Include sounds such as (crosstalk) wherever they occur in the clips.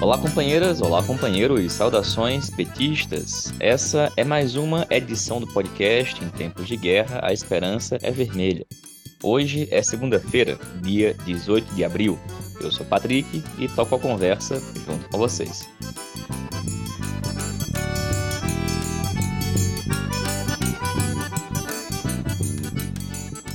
Olá, companheiras, olá, companheiros, saudações petistas. Essa é mais uma edição do podcast Em Tempos de Guerra, a Esperança é Vermelha. Hoje é segunda-feira, dia 18 de abril. Eu sou Patrick e toco a conversa junto com vocês.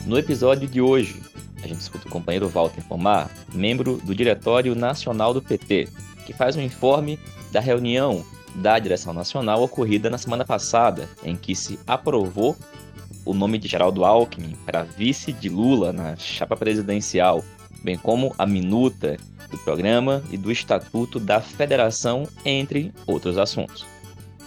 No episódio de hoje, a gente escuta o companheiro Walter Pomar, membro do Diretório Nacional do PT, que faz um informe da reunião da direção nacional ocorrida na semana passada, em que se aprovou o nome de Geraldo Alckmin para vice de Lula na chapa presidencial, bem como a minuta do programa e do estatuto da federação, entre outros assuntos.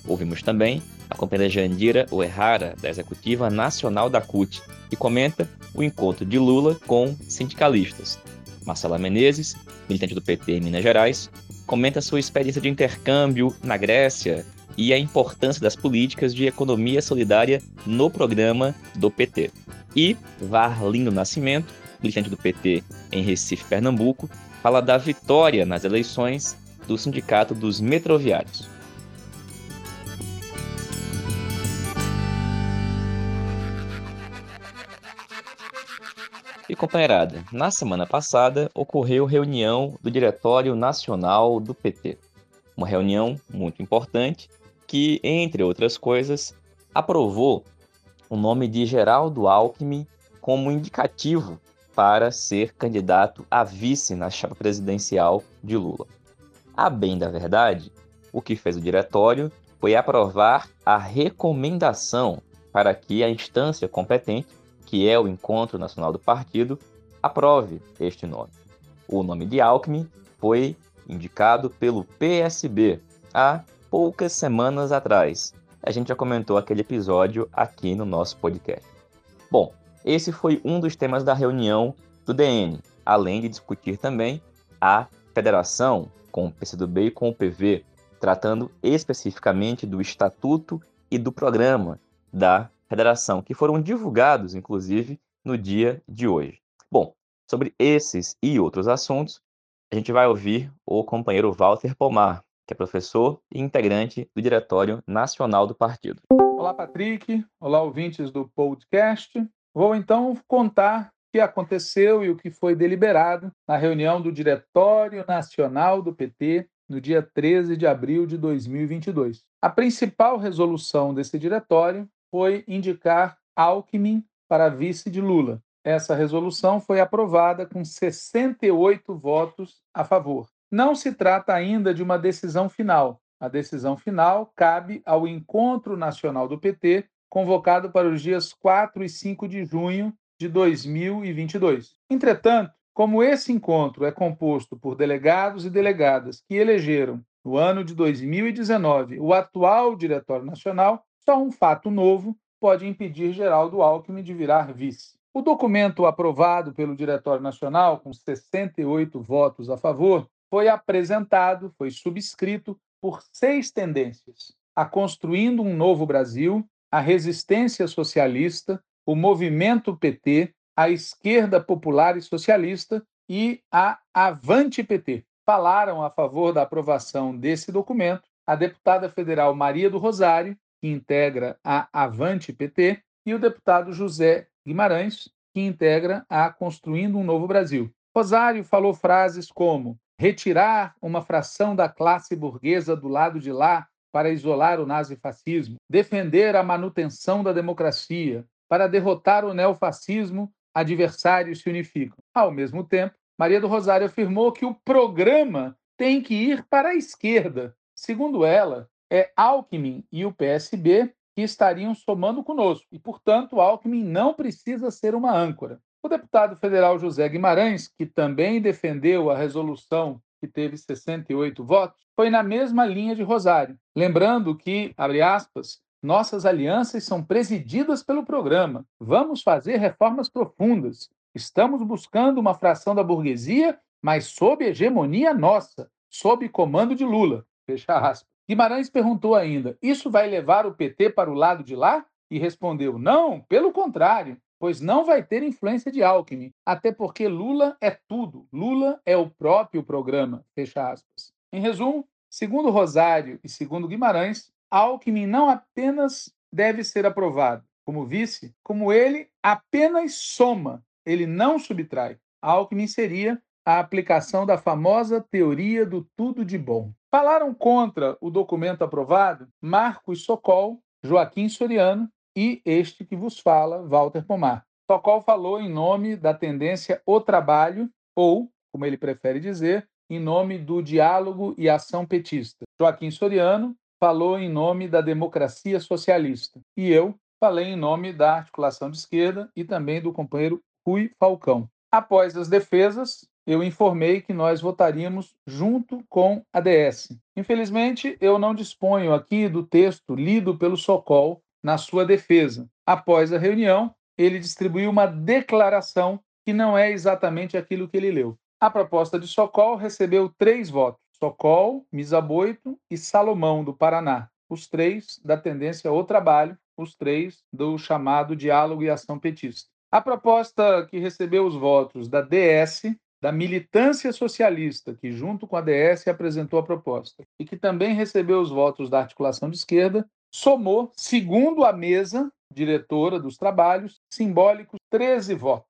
Ouvimos também a companheira Jandira Oerrara, da Executiva Nacional da CUT, que comenta o encontro de Lula com sindicalistas. Marcela Menezes, militante do PT em Minas Gerais, comenta sua experiência de intercâmbio na Grécia e a importância das políticas de economia solidária no programa do PT. E Varlindo Nascimento, militante do PT em Recife, Pernambuco, fala da vitória nas eleições do Sindicato dos Metroviários. E companheirada, na semana passada ocorreu reunião do Diretório Nacional do PT. Uma reunião muito importante que, entre outras coisas, aprovou o nome de Geraldo Alckmin como indicativo para ser candidato a vice na chapa presidencial de Lula. A bem da verdade, o que fez o diretório foi aprovar a recomendação para que a instância competente que é o Encontro Nacional do Partido, aprove este nome. O nome de Alckmin foi indicado pelo PSB há poucas semanas atrás. A gente já comentou aquele episódio aqui no nosso podcast. Bom, esse foi um dos temas da reunião do DN, além de discutir também a federação com o PCdoB e com o PV, tratando especificamente do estatuto e do programa da federação, que foram divulgados, inclusive, no dia de hoje. Bom, sobre esses e outros assuntos, a gente vai ouvir o companheiro Walter Pomar, que é professor e integrante do Diretório Nacional do Partido. Olá, Patrick. Olá, ouvintes do podcast. Vou então contar o que aconteceu e o que foi deliberado na reunião do Diretório Nacional do PT no dia 13 de abril de 2022. A principal resolução desse diretório foi indicar Alckmin para vice de Lula. Essa resolução foi aprovada com 68 votos a favor. Não se trata ainda de uma decisão final. A decisão final cabe ao Encontro Nacional do PT, convocado para os dias 4 e 5 de junho de 2022. Entretanto, como esse encontro é composto por delegados e delegadas que elegeram, no ano de 2019, o atual Diretório Nacional, só um fato novo pode impedir Geraldo Alckmin de virar vice. O documento aprovado pelo Diretório Nacional, com 68 votos a favor, foi apresentado, foi subscrito por seis tendências: a Construindo um Novo Brasil, a Resistência Socialista, o Movimento PT, a Esquerda Popular e Socialista e a Avante PT. Falaram a favor da aprovação desse documento a deputada federal Maria do Rosário que integra a Avante PT, e o deputado José Guimarães, que integra a Construindo um Novo Brasil. Rosário falou frases como retirar uma fração da classe burguesa do lado de lá para isolar o nazifascismo, defender a manutenção da democracia, para derrotar o neofascismo, adversários se unificam. Ao mesmo tempo, Maria do Rosário afirmou que o programa tem que ir para a esquerda. Segundo ela, é Alckmin e o PSB que estariam somando conosco, e, portanto, Alckmin não precisa ser uma âncora. O deputado federal José Guimarães, que também defendeu a resolução que teve 68 votos, foi na mesma linha de Rosário, lembrando que, abre aspas, nossas alianças são presididas pelo programa. Vamos fazer reformas profundas. Estamos buscando uma fração da burguesia, mas sob hegemonia nossa, sob comando de Lula. Fecha aspas. Guimarães perguntou ainda: Isso vai levar o PT para o lado de lá? E respondeu: Não, pelo contrário, pois não vai ter influência de Alckmin, até porque Lula é tudo. Lula é o próprio programa. Fecha aspas. Em resumo, segundo Rosário e segundo Guimarães, Alckmin não apenas deve ser aprovado como vice, como ele apenas soma, ele não subtrai. Alckmin seria a aplicação da famosa teoria do tudo de bom. Falaram contra o documento aprovado Marcos Socol, Joaquim Soriano e este que vos fala, Walter Pomar. Socol falou em nome da tendência O Trabalho, ou, como ele prefere dizer, em nome do diálogo e ação petista. Joaquim Soriano falou em nome da democracia socialista. E eu falei em nome da articulação de esquerda e também do companheiro Rui Falcão. Após as defesas, eu informei que nós votaríamos junto com a DS. Infelizmente, eu não disponho aqui do texto lido pelo Socol na sua defesa. Após a reunião, ele distribuiu uma declaração que não é exatamente aquilo que ele leu. A proposta de Socol recebeu três votos: Socol, Misaboito e Salomão, do Paraná, os três da tendência ao trabalho, os três do chamado diálogo e ação petista. A proposta que recebeu os votos da DS, da militância socialista, que junto com a DS apresentou a proposta, e que também recebeu os votos da articulação de esquerda, somou, segundo a mesa diretora dos trabalhos, simbólicos 13 votos.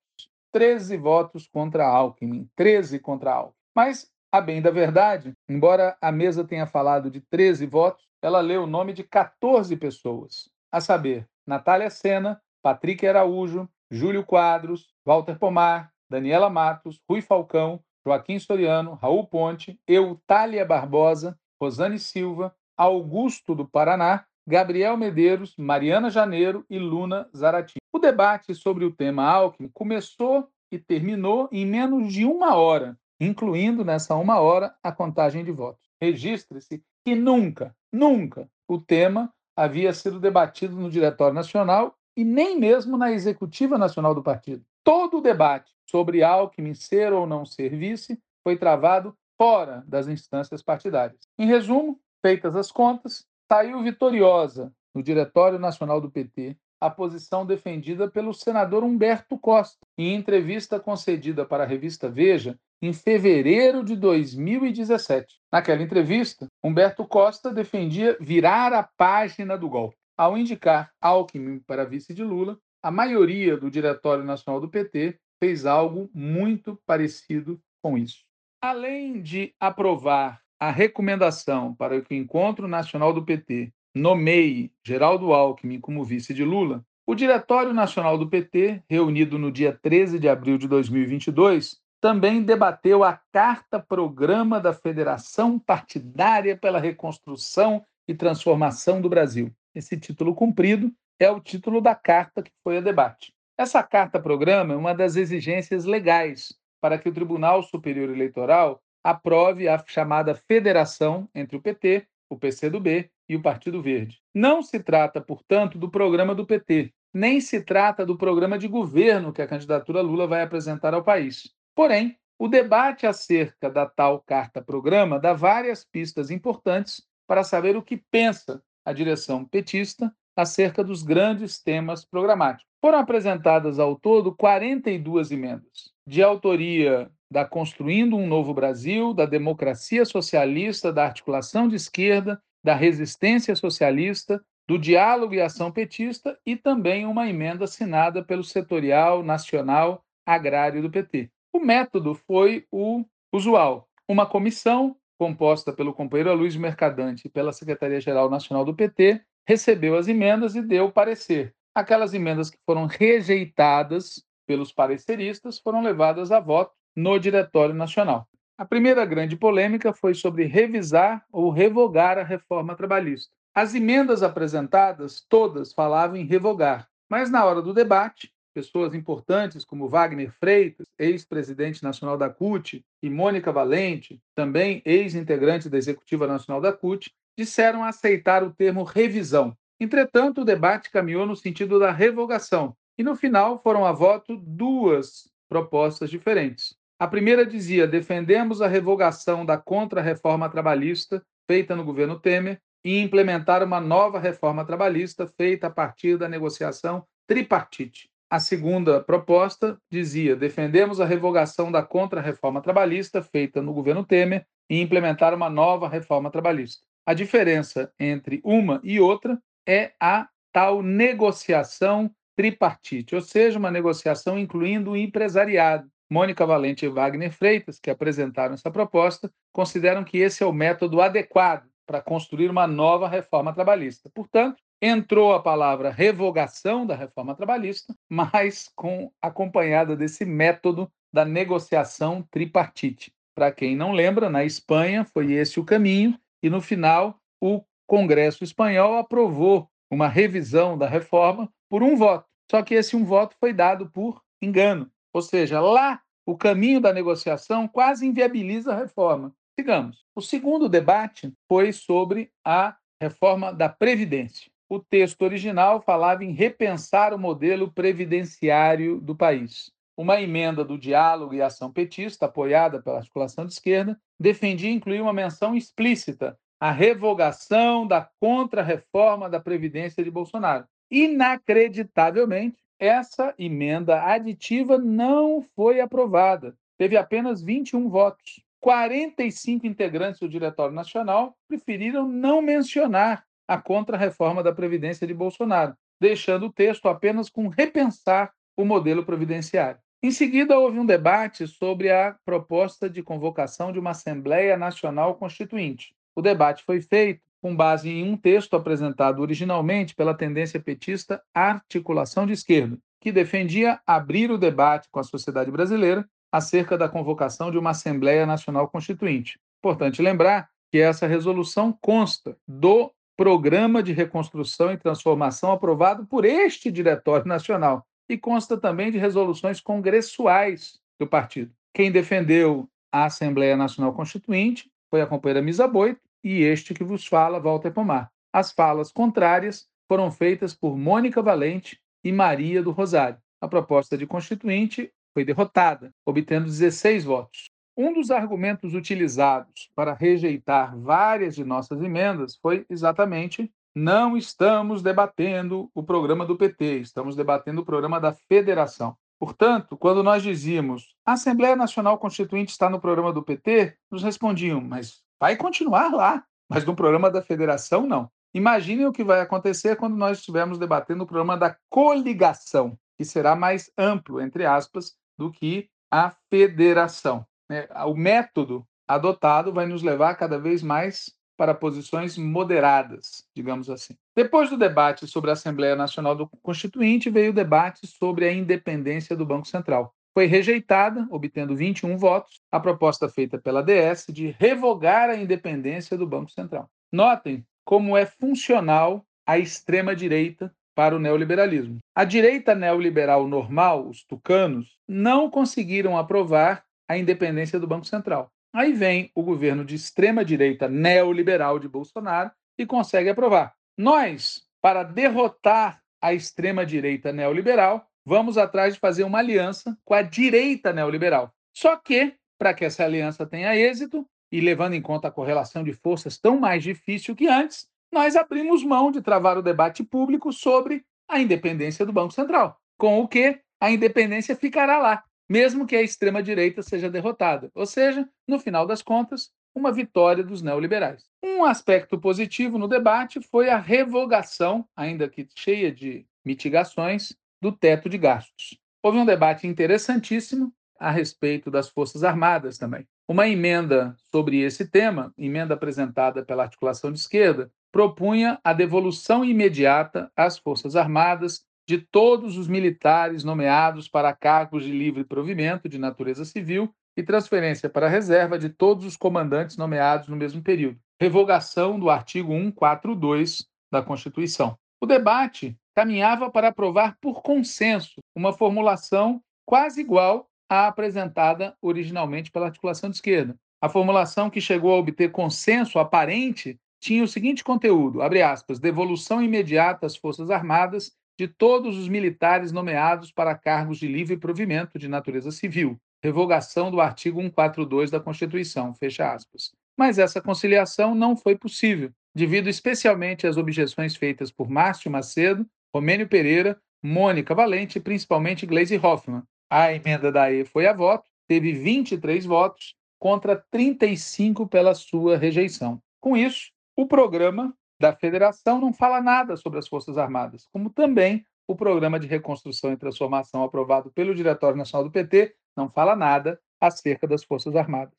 13 votos contra Alckmin, 13 contra Alckmin. Mas, a bem da verdade, embora a mesa tenha falado de 13 votos, ela leu o nome de 14 pessoas a saber, Natália Sena, Patrick Araújo, Júlio Quadros, Walter Pomar, Daniela Matos, Rui Falcão, Joaquim Soriano, Raul Ponte, Eutália Barbosa, Rosane Silva, Augusto do Paraná, Gabriel Medeiros, Mariana Janeiro e Luna Zarati. O debate sobre o tema Alckmin começou e terminou em menos de uma hora, incluindo nessa uma hora a contagem de votos. Registre-se que nunca, nunca o tema havia sido debatido no Diretório Nacional e nem mesmo na Executiva Nacional do partido. Todo o debate sobre Alckmin ser ou não ser vice foi travado fora das instâncias partidárias. Em resumo, feitas as contas, saiu vitoriosa no Diretório Nacional do PT a posição defendida pelo senador Humberto Costa, em entrevista concedida para a revista Veja em fevereiro de 2017. Naquela entrevista, Humberto Costa defendia virar a página do golpe. Ao indicar Alckmin para vice de Lula, a maioria do Diretório Nacional do PT fez algo muito parecido com isso. Além de aprovar a recomendação para que o Encontro Nacional do PT nomeie Geraldo Alckmin como vice de Lula, o Diretório Nacional do PT, reunido no dia 13 de abril de 2022, também debateu a Carta Programa da Federação Partidária pela Reconstrução e Transformação do Brasil. Esse título cumprido é o título da carta que foi a debate. Essa Carta Programa é uma das exigências legais para que o Tribunal Superior Eleitoral aprove a chamada federação entre o PT, o PCdoB e o Partido Verde. Não se trata, portanto, do programa do PT, nem se trata do programa de governo que a candidatura Lula vai apresentar ao país. Porém, o debate acerca da tal carta-programa dá várias pistas importantes para saber o que pensa a direção petista acerca dos grandes temas programáticos. Foram apresentadas ao todo 42 emendas, de autoria da Construindo um Novo Brasil, da Democracia Socialista, da Articulação de Esquerda, da Resistência Socialista, do Diálogo e Ação Petista e também uma emenda assinada pelo Setorial Nacional Agrário do PT. O método foi o usual: uma comissão composta pelo companheiro Luiz Mercadante e pela Secretaria-Geral Nacional do PT recebeu as emendas e deu parecer. Aquelas emendas que foram rejeitadas pelos pareceristas foram levadas a voto no Diretório Nacional. A primeira grande polêmica foi sobre revisar ou revogar a reforma trabalhista. As emendas apresentadas, todas falavam em revogar, mas na hora do debate, pessoas importantes como Wagner Freitas, ex-presidente nacional da CUT, e Mônica Valente, também ex-integrante da Executiva Nacional da CUT, disseram aceitar o termo revisão. Entretanto, o debate caminhou no sentido da revogação, e no final foram a voto duas propostas diferentes. A primeira dizia: defendemos a revogação da contra-reforma trabalhista feita no governo Temer e implementar uma nova reforma trabalhista feita a partir da negociação tripartite. A segunda proposta dizia: defendemos a revogação da contra-reforma trabalhista feita no governo Temer e implementar uma nova reforma trabalhista. A diferença entre uma e outra é a tal negociação tripartite, ou seja, uma negociação incluindo o empresariado. Mônica Valente e Wagner Freitas, que apresentaram essa proposta, consideram que esse é o método adequado para construir uma nova reforma trabalhista. Portanto, entrou a palavra revogação da reforma trabalhista, mas com acompanhada desse método da negociação tripartite. Para quem não lembra, na Espanha foi esse o caminho e no final o Congresso espanhol aprovou uma revisão da reforma por um voto. Só que esse um voto foi dado por engano. Ou seja, lá o caminho da negociação quase inviabiliza a reforma. Sigamos. O segundo debate foi sobre a reforma da Previdência. O texto original falava em repensar o modelo previdenciário do país. Uma emenda do Diálogo e Ação Petista, apoiada pela articulação de esquerda, defendia incluir uma menção explícita à revogação da contra-reforma da Previdência de Bolsonaro. Inacreditavelmente, essa emenda aditiva não foi aprovada. Teve apenas 21 votos. 45 integrantes do Diretório Nacional preferiram não mencionar a contra-reforma da Previdência de Bolsonaro, deixando o texto apenas com repensar o modelo previdenciário. Em seguida, houve um debate sobre a proposta de convocação de uma Assembleia Nacional Constituinte. O debate foi feito com base em um texto apresentado originalmente pela tendência petista Articulação de Esquerda, que defendia abrir o debate com a sociedade brasileira acerca da convocação de uma Assembleia Nacional Constituinte. Importante lembrar que essa resolução consta do Programa de Reconstrução e Transformação aprovado por este Diretório Nacional e consta também de resoluções congressuais do partido. Quem defendeu a Assembleia Nacional Constituinte foi a companheira Misa Boito e este que vos fala, Walter Pomar. As falas contrárias foram feitas por Mônica Valente e Maria do Rosário. A proposta de constituinte foi derrotada, obtendo 16 votos. Um dos argumentos utilizados para rejeitar várias de nossas emendas foi exatamente não estamos debatendo o programa do PT, estamos debatendo o programa da federação. Portanto, quando nós dizíamos a Assembleia Nacional Constituinte está no programa do PT, nos respondiam, mas vai continuar lá, mas no programa da federação não. Imaginem o que vai acontecer quando nós estivermos debatendo o programa da coligação, que será mais amplo, entre aspas, do que a federação. Né? O método adotado vai nos levar cada vez mais para posições moderadas, digamos assim. Depois do debate sobre a Assembleia Nacional do Constituinte, veio o debate sobre a independência do Banco Central. Foi rejeitada, obtendo 21 votos, a proposta feita pela DS de revogar a independência do Banco Central. Notem como é funcional a extrema-direita para o neoliberalismo. A direita neoliberal normal, os tucanos, não conseguiram aprovar a independência do Banco Central. Aí vem o governo de extrema-direita neoliberal de Bolsonaro e consegue aprovar. Nós, para derrotar a extrema-direita neoliberal, vamos atrás de fazer uma aliança com a direita neoliberal. Só que, para que essa aliança tenha êxito, e levando em conta a correlação de forças tão mais difícil que antes, nós abrimos mão de travar o debate público sobre a independência do Banco Central, com o que a independência ficará lá, mesmo que a extrema-direita seja derrotada. Ou seja, no final das contas, uma vitória dos neoliberais. Um aspecto positivo no debate foi a revogação, ainda que cheia de mitigações, do teto de gastos. Houve um debate interessantíssimo a respeito das Forças Armadas também. Uma emenda sobre esse tema, emenda apresentada pela articulação de esquerda, propunha a devolução imediata às Forças Armadas de todos os militares nomeados para cargos de livre provimento de natureza civil e transferência para reserva de todos os comandantes nomeados no mesmo período. Revogação do artigo 142 da Constituição. O debate caminhava para aprovar por consenso uma formulação quase igual à apresentada originalmente pela articulação de esquerda. A formulação que chegou a obter consenso aparente tinha o seguinte conteúdo, aspas, devolução imediata às Forças Armadas de todos os militares nomeados para cargos de livre provimento de natureza civil, revogação do artigo 142 da Constituição, fecha aspas. Mas essa conciliação não foi possível, devido especialmente às objeções feitas por Márcio Macedo, Romênio Pereira, Mônica Valente e principalmente Gleisi Hoffmann. A emenda da E foi a voto, teve 23 votos contra 35 pela sua rejeição. Com isso, o programa da federação não fala nada sobre as Forças Armadas, como também o programa de reconstrução e transformação aprovado pelo Diretório Nacional do PT não fala nada acerca das Forças Armadas.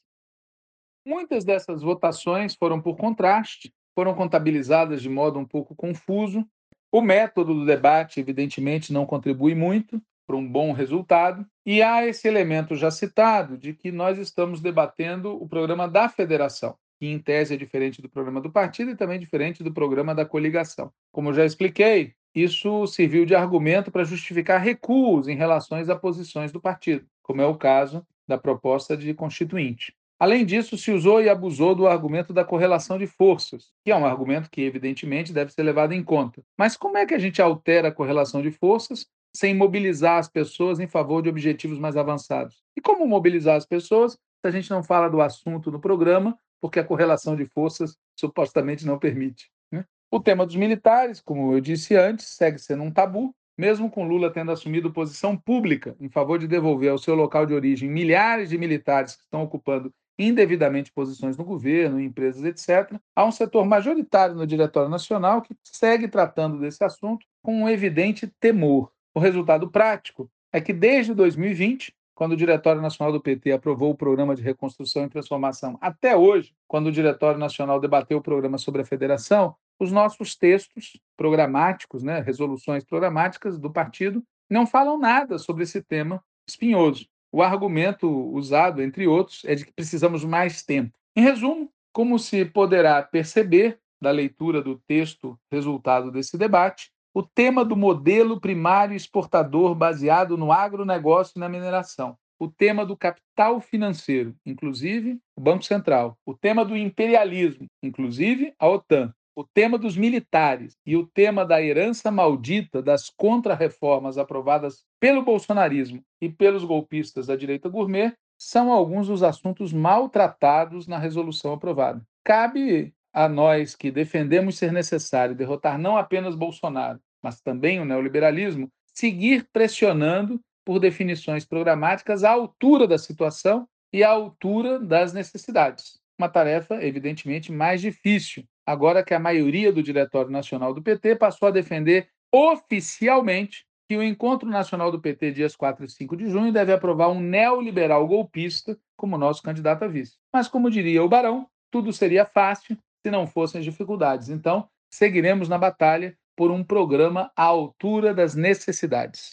Muitas dessas votações foram por contraste, foram contabilizadas de modo um pouco confuso. O método do debate, evidentemente, não contribui muito para um bom resultado, e há esse elemento já citado de que nós estamos debatendo o programa da federação, que em tese é diferente do programa do partido e também diferente do programa da coligação. Como já expliquei, isso serviu de argumento para justificar recuos em relação a posições do partido, como é o caso da proposta de constituinte. Além disso, se usou e abusou do argumento da correlação de forças, que é um argumento que, evidentemente, deve ser levado em conta. Mas como é que a gente altera a correlação de forças sem mobilizar as pessoas em favor de objetivos mais avançados? E como mobilizar as pessoas se a gente não fala do assunto no programa, porque a correlação de forças supostamente não permite? Né? O tema dos militares, como eu disse antes, segue sendo um tabu, mesmo com Lula tendo assumido posição pública em favor de devolver ao seu local de origem milhares de militares que estão ocupando indevidamente posições no governo, em empresas, etc., há um setor majoritário no Diretório Nacional que segue tratando desse assunto com um evidente temor. O resultado prático é que, desde 2020, quando o Diretório Nacional do PT aprovou o Programa de Reconstrução e Transformação, até hoje, quando o Diretório Nacional debateu o programa sobre a federação, os nossos textos programáticos, né, resoluções programáticas do partido, não falam nada sobre esse tema espinhoso. O argumento usado, entre outros, é de que precisamos mais tempo. Em resumo, como se poderá perceber da leitura do texto resultado desse debate, o tema do modelo primário exportador baseado no agronegócio e na mineração, o tema do capital financeiro, inclusive o Banco Central, o tema do imperialismo, inclusive a OTAN, o tema dos militares e o tema da herança maldita das contrarreformas aprovadas pelo bolsonarismo e pelos golpistas da direita gourmet são alguns dos assuntos maltratados na resolução aprovada. Cabe a nós que defendemos ser necessário derrotar não apenas Bolsonaro, mas também o neoliberalismo, seguir pressionando por definições programáticas à altura da situação e à altura das necessidades. Uma tarefa, evidentemente, mais difícil, agora que a maioria do Diretório Nacional do PT passou a defender oficialmente que o Encontro Nacional do PT, dias 4 e 5 de junho, deve aprovar um neoliberal golpista como nosso candidato a vice. Mas, como diria o Barão, tudo seria fácil se não fossem as dificuldades. Então, seguiremos na batalha por um programa à altura das necessidades.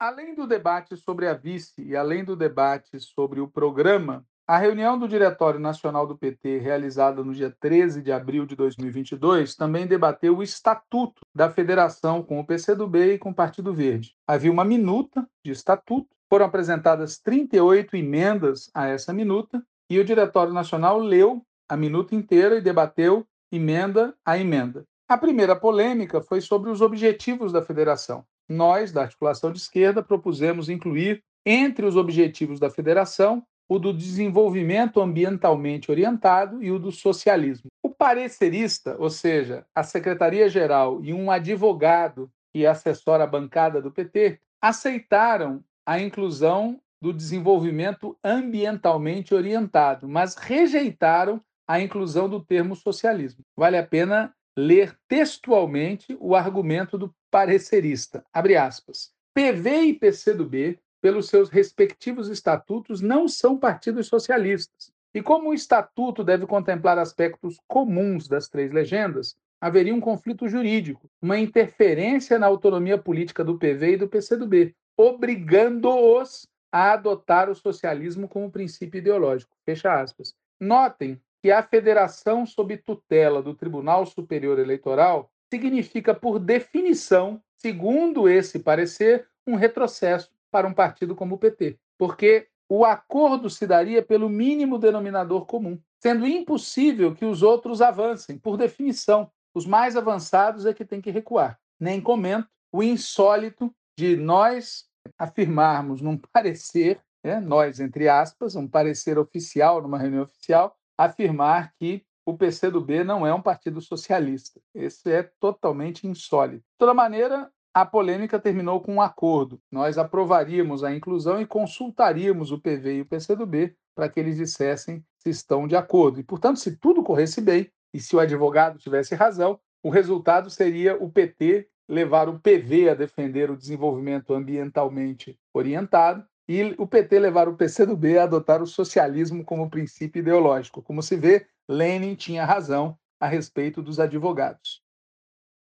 Além do debate sobre a vice e além do debate sobre o programa, a reunião do Diretório Nacional do PT, realizada no dia 13 de abril de 2022, também debateu o estatuto da federação com o PCdoB e com o Partido Verde. Havia uma minuta de estatuto, foram apresentadas 38 emendas a essa minuta e o Diretório Nacional leu a minuta inteira e debateu emenda a emenda. A primeira polêmica foi sobre os objetivos da federação. Nós, da articulação de esquerda, propusemos incluir entre os objetivos da federação o do desenvolvimento ambientalmente orientado e o do socialismo. O parecerista, ou seja, a Secretaria-Geral e um advogado que assessora a bancada do PT, aceitaram a inclusão do desenvolvimento ambientalmente orientado, mas rejeitaram a inclusão do termo socialismo. Vale a pena ler textualmente o argumento do parecerista. Abre aspas. PV e PCdoB pelos seus respectivos estatutos, não são partidos socialistas. E como o estatuto deve contemplar aspectos comuns das três legendas, haveria um conflito jurídico, uma interferência na autonomia política do PV e do PCdoB, obrigando-os a adotar o socialismo como princípio ideológico. Fecha aspas. Notem que a federação sob tutela do Tribunal Superior Eleitoral significa, por definição, segundo esse parecer, um retrocesso para um partido como o PT, porque o acordo se daria pelo mínimo denominador comum, sendo impossível que os outros avancem. Por definição, os mais avançados é que tem que recuar. Nem comento o insólito de nós afirmarmos num (laughs) parecer, né, nós entre aspas, um parecer oficial numa reunião oficial, afirmar que o PCdoB não é um partido socialista. Isso é totalmente insólito. De toda maneira, a polêmica terminou com um acordo. Nós aprovaríamos a inclusão e consultaríamos o PV e o PCdoB para que eles dissessem se estão de acordo. E, portanto, se tudo corresse bem e se o advogado tivesse razão, o resultado seria o PT levar o PV a defender o desenvolvimento ambientalmente orientado e o PT levar o PCdoB a adotar o socialismo como princípio ideológico. Como se vê, Lenin tinha razão a respeito dos advogados.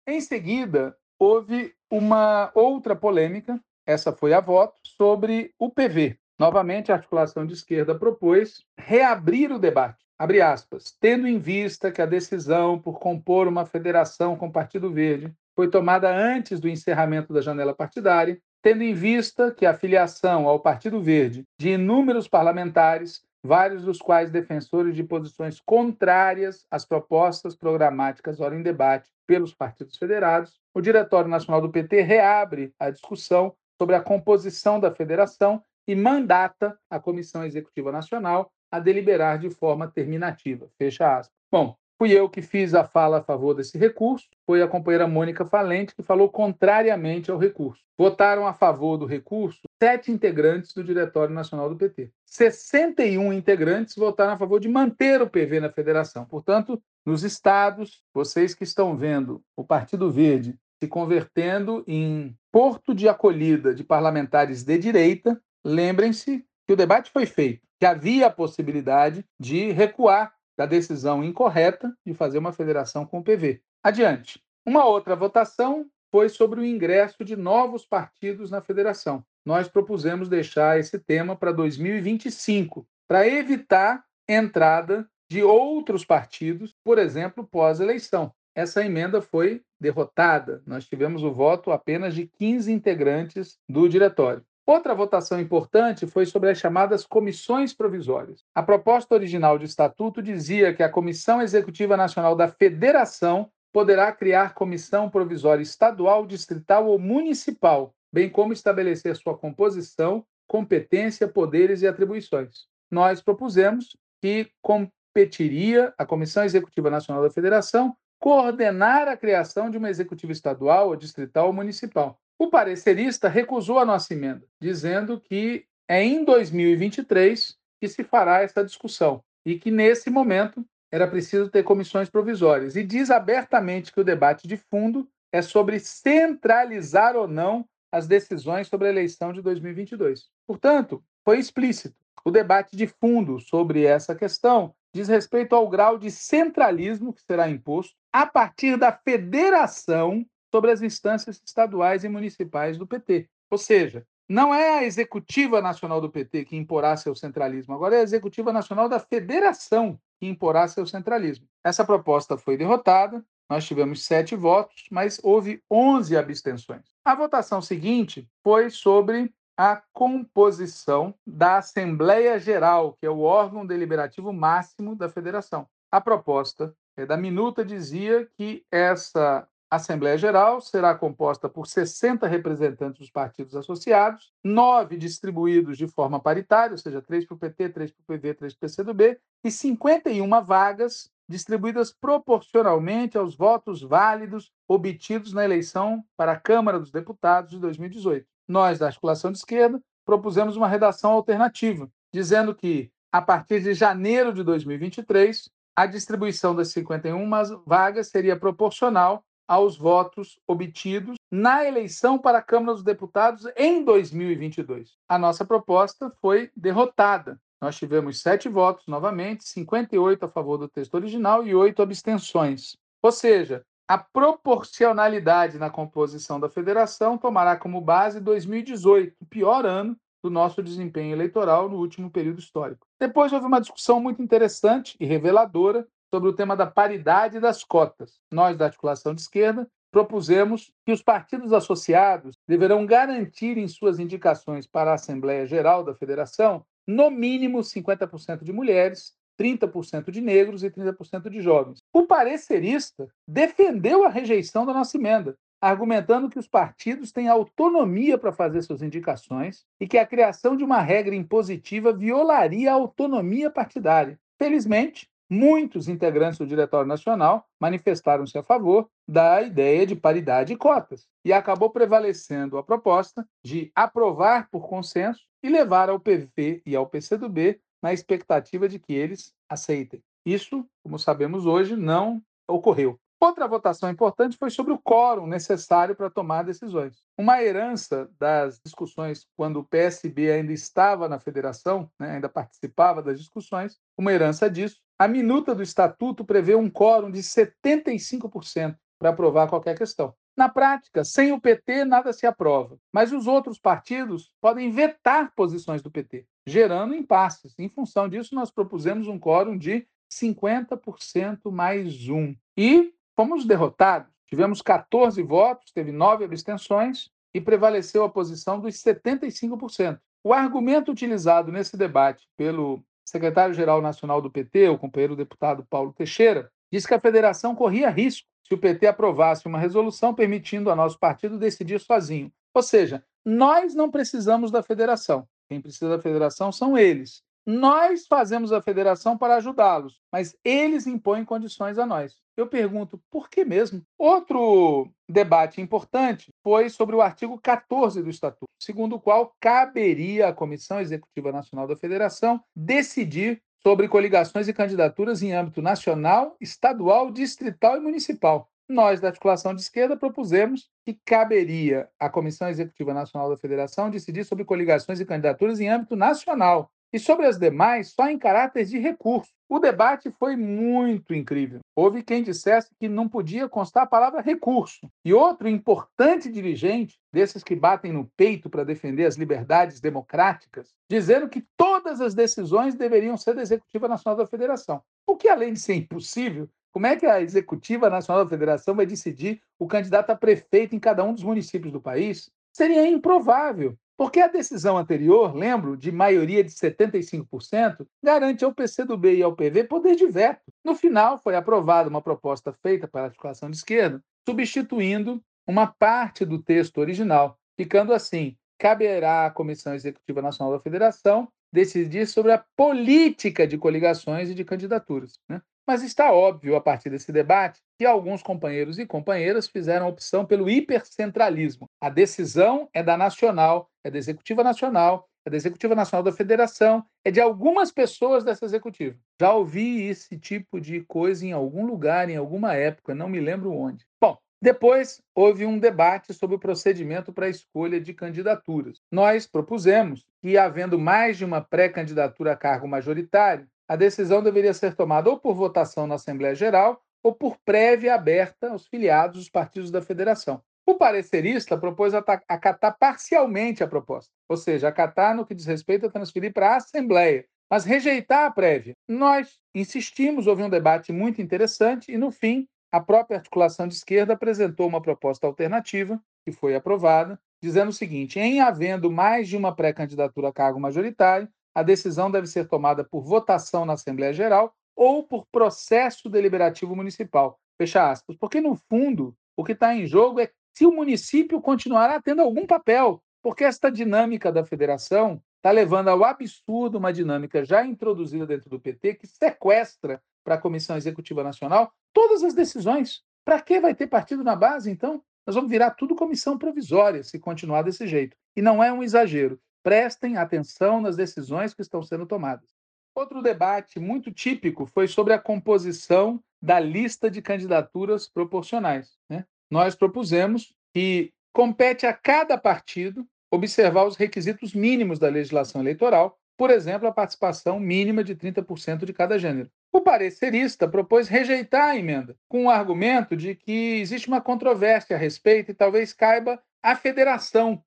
Em seguida, houve uma outra polêmica, essa foi a voto, sobre o PV. Novamente, a articulação de esquerda propôs reabrir o debate, abre aspas, tendo em vista que a decisão por compor uma federação com o Partido Verde foi tomada antes do encerramento da janela partidária, tendo em vista que a filiação ao Partido Verde de inúmeros parlamentares, vários dos quais defensores de posições contrárias às propostas programáticas ora em debate pelos partidos federados, o Diretório Nacional do PT reabre a discussão sobre a composição da federação e mandata a Comissão Executiva Nacional a deliberar de forma terminativa. Fecha aspas. Bom, Fui eu que fiz a fala a favor desse recurso, foi a companheira Mônica Falente que falou contrariamente ao recurso. Votaram a favor do recurso sete integrantes do Diretório Nacional do PT. 61 integrantes votaram a favor de manter o PV na federação. Portanto, nos estados, vocês que estão vendo o Partido Verde se convertendo em porto de acolhida de parlamentares de direita, lembrem-se que o debate foi feito, que havia a possibilidade de recuar da decisão incorreta de fazer uma federação com o PV. Adiante. Uma outra votação foi sobre o ingresso de novos partidos na federação. Nós propusemos deixar esse tema para 2025, para evitar entrada de outros partidos, por exemplo, pós-eleição. Essa emenda foi derrotada. Nós tivemos o voto apenas de 15 integrantes do diretório. Outra votação importante foi sobre as chamadas comissões provisórias. A proposta original de estatuto dizia que a Comissão Executiva Nacional da Federação poderá criar comissão provisória estadual, distrital ou municipal, bem como estabelecer sua composição, competência, poderes e atribuições. Nós propusemos que competiria a Comissão Executiva Nacional da Federação coordenar a criação de uma executiva estadual, ou distrital ou municipal, o parecerista recusou a nossa emenda, dizendo que é em 2023 que se fará essa discussão e que, nesse momento, era preciso ter comissões provisórias. E diz abertamente que o debate de fundo é sobre centralizar ou não as decisões sobre a eleição de 2022. Portanto, foi explícito. O debate de fundo sobre essa questão diz respeito ao grau de centralismo que será imposto a partir da federação sobre as instâncias estaduais e municipais do PT. Ou seja, não é a executiva nacional do PT que imporá seu centralismo, agora é a executiva nacional da federação que imporá seu centralismo. Essa proposta foi derrotada, nós tivemos sete votos, mas houve 11 abstenções. A votação seguinte foi sobre a composição da Assembleia Geral, que é o órgão deliberativo máximo da federação. A proposta da minuta dizia que essa a Assembleia Geral será composta por 60 representantes dos partidos associados, nove distribuídos de forma paritária, ou seja, três para o PT, três para o PV, três para o PCdoB, e 51 vagas distribuídas proporcionalmente aos votos válidos obtidos na eleição para a Câmara dos Deputados de 2018. Nós, da articulação de esquerda, propusemos uma redação alternativa, dizendo que, a partir de janeiro de 2023, a distribuição das 51 vagas seria proporcional aos votos obtidos na eleição para a Câmara dos Deputados em 2022. A nossa proposta foi derrotada. Nós tivemos sete votos novamente, 58 a favor do texto original e oito abstenções. Ou seja, a proporcionalidade na composição da federação tomará como base 2018, o pior ano do nosso desempenho eleitoral no último período histórico. Depois houve uma discussão muito interessante e reveladora sobre o tema da paridade das cotas. Nós, da articulação de esquerda, propusemos que os partidos associados deverão garantir em suas indicações para a Assembleia Geral da Federação, no mínimo 50% de mulheres, 30% de negros e 30% de jovens. O parecerista defendeu a rejeição da nossa emenda, argumentando que os partidos têm autonomia para fazer suas indicações e que a criação de uma regra impositiva violaria a autonomia partidária. Felizmente, muitos integrantes do Diretório Nacional manifestaram-se a favor da ideia de paridade e cotas, e acabou prevalecendo a proposta de aprovar por consenso e levar ao PV e ao PCdoB na expectativa de que eles aceitem. Isso, como sabemos hoje, não ocorreu. Outra votação importante foi sobre o quórum necessário para tomar decisões. Uma herança das discussões quando o PSB ainda estava na federação, né, ainda participava das discussões, uma herança disso. A minuta do estatuto prevê um quórum de 75% para aprovar qualquer questão. Na prática, sem o PT, nada se aprova, mas os outros partidos podem vetar posições do PT, gerando impasses. Em função disso, nós propusemos um quórum de 50% mais um. E Fomos derrotados. Tivemos 14 votos, teve nove abstenções e prevaleceu a posição dos 75%. O argumento utilizado nesse debate pelo secretário-geral nacional do PT, o companheiro deputado Paulo Teixeira, diz que a federação corria risco se o PT aprovasse uma resolução permitindo ao nosso partido decidir sozinho. Ou seja, nós não precisamos da federação. Quem precisa da federação são eles. Nós fazemos a federação para ajudá-los, mas eles impõem condições a nós. Eu pergunto, por que mesmo? Outro debate importante foi sobre o artigo 14 do Estatuto, segundo o qual caberia à Comissão Executiva Nacional da Federação decidir sobre coligações e candidaturas em âmbito nacional, estadual, distrital e municipal. Nós, da articulação de esquerda, propusemos que caberia à Comissão Executiva Nacional da Federação decidir sobre coligações e candidaturas em âmbito nacional, e sobre as demais, só em caráter de recurso. O debate foi muito incrível. Houve quem dissesse que não podia constar a palavra recurso. E outro importante dirigente, desses que batem no peito para defender as liberdades democráticas, dizendo que todas as decisões deveriam ser da Executiva Nacional da Federação. O que, além de ser impossível, como é que a Executiva Nacional da Federação vai decidir o candidato a prefeito em cada um dos municípios do país? Seria improvável. Porque a decisão anterior, lembro, de maioria de 75%, garante ao PCdoB e ao PV poder de veto. No final, foi aprovada uma proposta feita pela articulação de esquerda, substituindo uma parte do texto original, ficando assim: caberá à Comissão Executiva Nacional da Federação decidir sobre a política de coligações e de candidaturas. Né? Mas está óbvio, a partir desse debate, que alguns companheiros e companheiras fizeram opção pelo hipercentralismo. A decisão é da nacional, é da executiva nacional, é da executiva nacional da federação, é de algumas pessoas dessa executiva. Já ouvi esse tipo de coisa em algum lugar, em alguma época, não me lembro onde. Bom, depois houve um debate sobre o procedimento para a escolha de candidaturas. Nós propusemos que, havendo mais de uma pré-candidatura a cargo majoritário, a decisão deveria ser tomada ou por votação na Assembleia Geral ou por prévia aberta aos filiados dos partidos da federação. O parecerista propôs acatar parcialmente a proposta, ou seja, acatar no que diz respeito a transferir para a Assembleia, mas rejeitar a prévia. Nós insistimos, houve um debate muito interessante e, no fim, a própria articulação de esquerda apresentou uma proposta alternativa, que foi aprovada, dizendo o seguinte: em havendo mais de uma pré-candidatura a cargo majoritário, a decisão deve ser tomada por votação na Assembleia Geral ou por processo deliberativo municipal. Fecha aspas. Porque, no fundo, o que está em jogo é se o município continuará tendo algum papel, porque esta dinâmica da federação está levando ao absurdo uma dinâmica já introduzida dentro do PT que sequestra para a Comissão Executiva Nacional todas as decisões. Para que vai ter partido na base, então? Nós vamos virar tudo comissão provisória se continuar desse jeito. E não é um exagero prestem atenção nas decisões que estão sendo tomadas. Outro debate muito típico foi sobre a composição da lista de candidaturas proporcionais. Né? Nós propusemos que compete a cada partido observar os requisitos mínimos da legislação eleitoral, por exemplo, a participação mínima de 30% de cada gênero. O parecerista propôs rejeitar a emenda, com o argumento de que existe uma controvérsia a respeito e talvez caiba à federação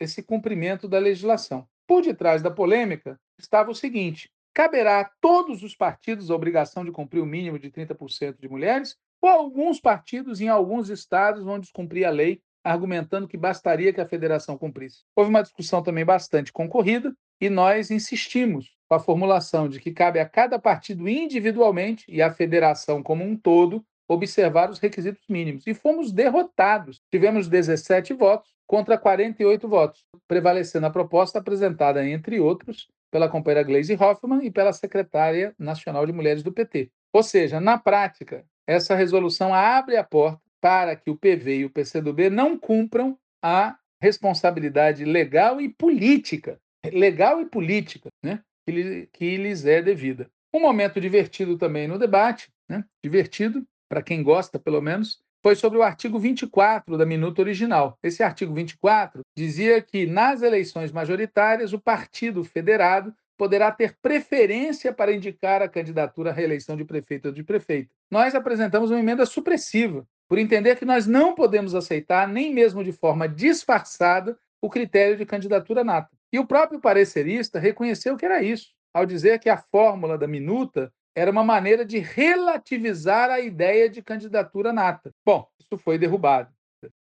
esse cumprimento da legislação. Por detrás da polêmica estava o seguinte: caberá a todos os partidos a obrigação de cumprir o mínimo de 30% de mulheres, alguns partidos em alguns estados vão descumprir a lei, argumentando que bastaria que a federação cumprisse. Houve uma discussão também bastante concorrida e nós insistimos com a formulação de que cabe a cada partido individualmente e à federação como um todo observar os requisitos mínimos. E fomos derrotados. Tivemos 17 votos contra 48 votos, prevalecendo a proposta apresentada, entre outros, pela companheira Gleisi Hoffmann e pela secretária nacional de mulheres do PT. Ou seja, na prática, essa resolução abre a porta para que o PV e o PCdoB não cumpram a responsabilidade legal e política, legal e política, né, que, que lhes é devida. Um momento divertido também no debate, né, divertido, para quem gosta pelo menos, foi sobre o artigo 24 da minuta original. Esse artigo 24 dizia que nas eleições majoritárias o partido federado poderá ter preferência para indicar a candidatura à reeleição de prefeito ou de prefeita. Nós apresentamos uma emenda supressiva, por entender que nós não podemos aceitar, nem mesmo de forma disfarçada, o critério de candidatura nata. E o próprio parecerista reconheceu que era isso, ao dizer que a fórmula da minuta era uma maneira de relativizar a ideia de candidatura nata. Bom, isso foi derrubado.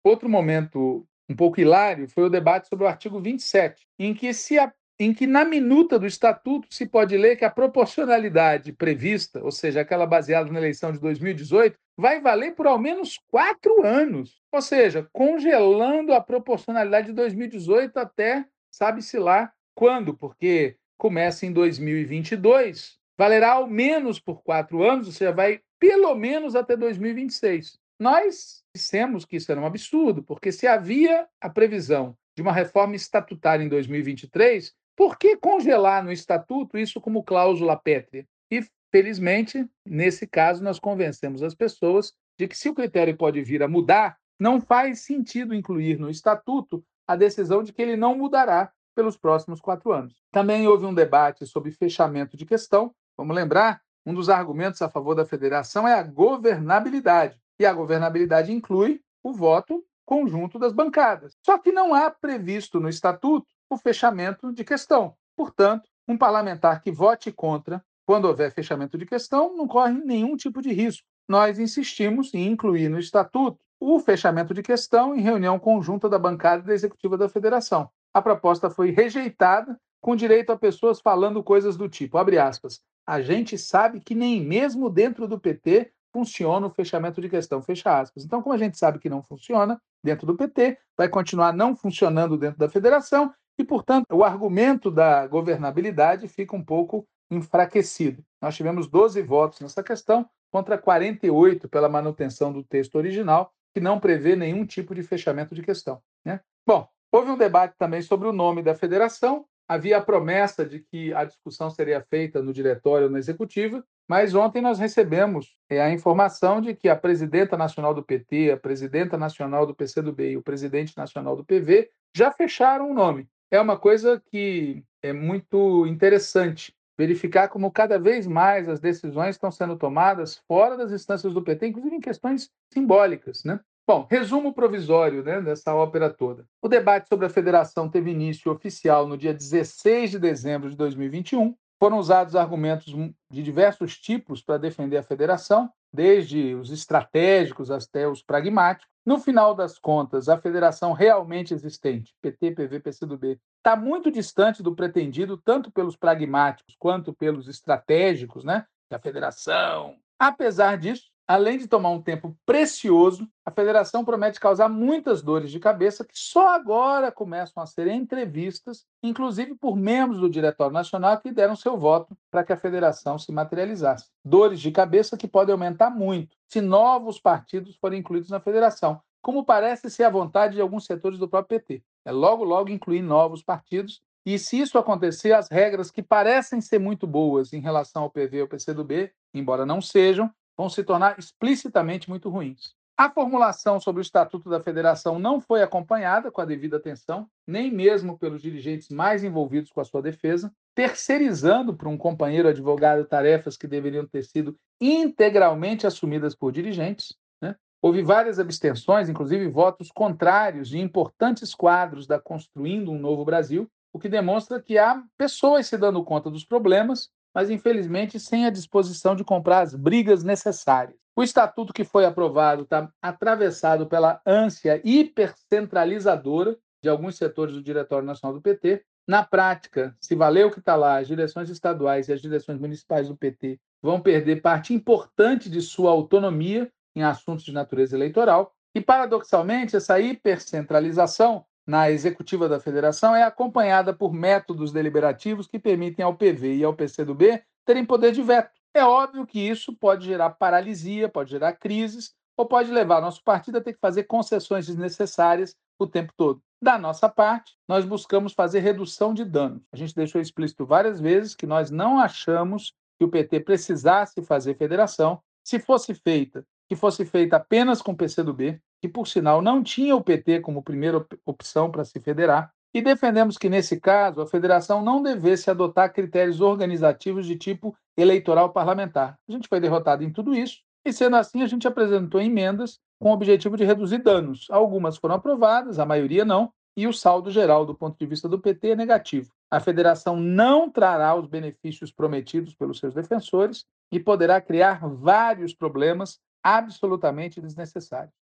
Outro momento um pouco hilário foi o debate sobre o artigo 27, em que, se em que na minuta do estatuto se pode ler que a proporcionalidade prevista, ou seja, aquela baseada na eleição de 2018, vai valer por ao menos quatro anos. Ou seja, congelando a proporcionalidade de 2018 até sabe-se lá quando, porque começa em 2022 valerá ao menos por quatro anos, ou seja, vai pelo menos até 2026. Nós dissemos que isso era um absurdo, porque se havia a previsão de uma reforma estatutária em 2023, por que congelar no estatuto isso como cláusula pétrea? E, felizmente, nesse caso, nós convencemos as pessoas de que se o critério pode vir a mudar, não faz sentido incluir no estatuto a decisão de que ele não mudará pelos próximos quatro anos. Também houve um debate sobre fechamento de questão, Vamos lembrar, um dos argumentos a favor da federação é a governabilidade. E a governabilidade inclui o voto conjunto das bancadas. Só que não há previsto no estatuto o fechamento de questão. Portanto, um parlamentar que vote contra, quando houver fechamento de questão, não corre nenhum tipo de risco. Nós insistimos em incluir no estatuto o fechamento de questão em reunião conjunta da bancada da executiva da federação. A proposta foi rejeitada, com direito a pessoas falando coisas do tipo, abre aspas, a gente sabe que nem mesmo dentro do PT funciona o fechamento de questão, fecha aspas. Então, como a gente sabe que não funciona dentro do PT, vai continuar não funcionando dentro da federação e, portanto, o argumento da governabilidade fica um pouco enfraquecido. Nós tivemos 12 votos nessa questão contra 48 pela manutenção do texto original, que não prevê nenhum tipo de fechamento de questão. Né? Bom, houve um debate também sobre o nome da federação havia a promessa de que a discussão seria feita no diretório ou na executiva, mas ontem nós recebemos é, a informação de que a presidenta nacional do PT, a presidenta nacional do PCdoB e o presidente nacional do PV já fecharam o nome. É uma coisa que é muito interessante verificar como cada vez mais as decisões estão sendo tomadas fora das instâncias do PT, inclusive em questões simbólicas, né? Bom, resumo provisório né, dessa ópera toda. O debate sobre a federação teve início oficial no dia 16 de dezembro de 2021. Foram usados argumentos de diversos tipos para defender a federação, desde os estratégicos até os pragmáticos. No final das contas, a federação realmente existente, PT, PV, PCdoB, está muito distante do pretendido, tanto pelos pragmáticos quanto pelos estratégicos, né? Da federação. Apesar disso, Além de tomar um tempo precioso, a federação promete causar muitas dores de cabeça que só agora começam a ser entrevistas, inclusive por membros do Diretório Nacional que deram seu voto para que a federação se materializasse. Dores de cabeça que podem aumentar muito se novos partidos forem incluídos na federação, como parece ser a vontade de alguns setores do próprio PT. É logo, logo incluir novos partidos e se isso acontecer, as regras que parecem ser muito boas em relação ao PV ou PCdoB, embora não sejam, vão se tornar explicitamente muito ruins. A formulação sobre o Estatuto da Federação não foi acompanhada com a devida atenção, nem mesmo pelos dirigentes mais envolvidos com a sua defesa, terceirizando para um companheiro advogado tarefas que deveriam ter sido integralmente assumidas por dirigentes. Né? Houve várias abstenções, inclusive votos contrários de importantes quadros da Construindo um Novo Brasil, o que demonstra que há pessoas se dando conta dos problemas mas infelizmente sem a disposição de comprar as brigas necessárias. O estatuto que foi aprovado está atravessado pela ânsia hipercentralizadora de alguns setores do Diretório Nacional do PT. Na prática, se valer o que está lá, as direções estaduais e as direções municipais do PT vão perder parte importante de sua autonomia em assuntos de natureza eleitoral. E, paradoxalmente, essa hipercentralização na executiva da federação é acompanhada por métodos deliberativos que permitem ao PV e ao PCdoB terem poder de veto. É óbvio que isso pode gerar paralisia, pode gerar crises, ou pode levar nosso partido a ter que fazer concessões desnecessárias o tempo todo. Da nossa parte, nós buscamos fazer redução de danos. A gente deixou explícito várias vezes que nós não achamos que o PT precisasse fazer federação. Se fosse feita, que fosse feita apenas com o PCdoB, que por sinal não tinha o PT como primeira opção para se federar, e defendemos que, nesse caso, a federação não devesse adotar critérios organizativos de tipo eleitoral parlamentar. A gente foi derrotado em tudo isso, e sendo assim, a gente apresentou emendas com o objetivo de reduzir danos. Algumas foram aprovadas, a maioria não, e o saldo geral, do ponto de vista do PT, é negativo. A federação não trará os benefícios prometidos pelos seus defensores e poderá criar vários problemas absolutamente desnecessários.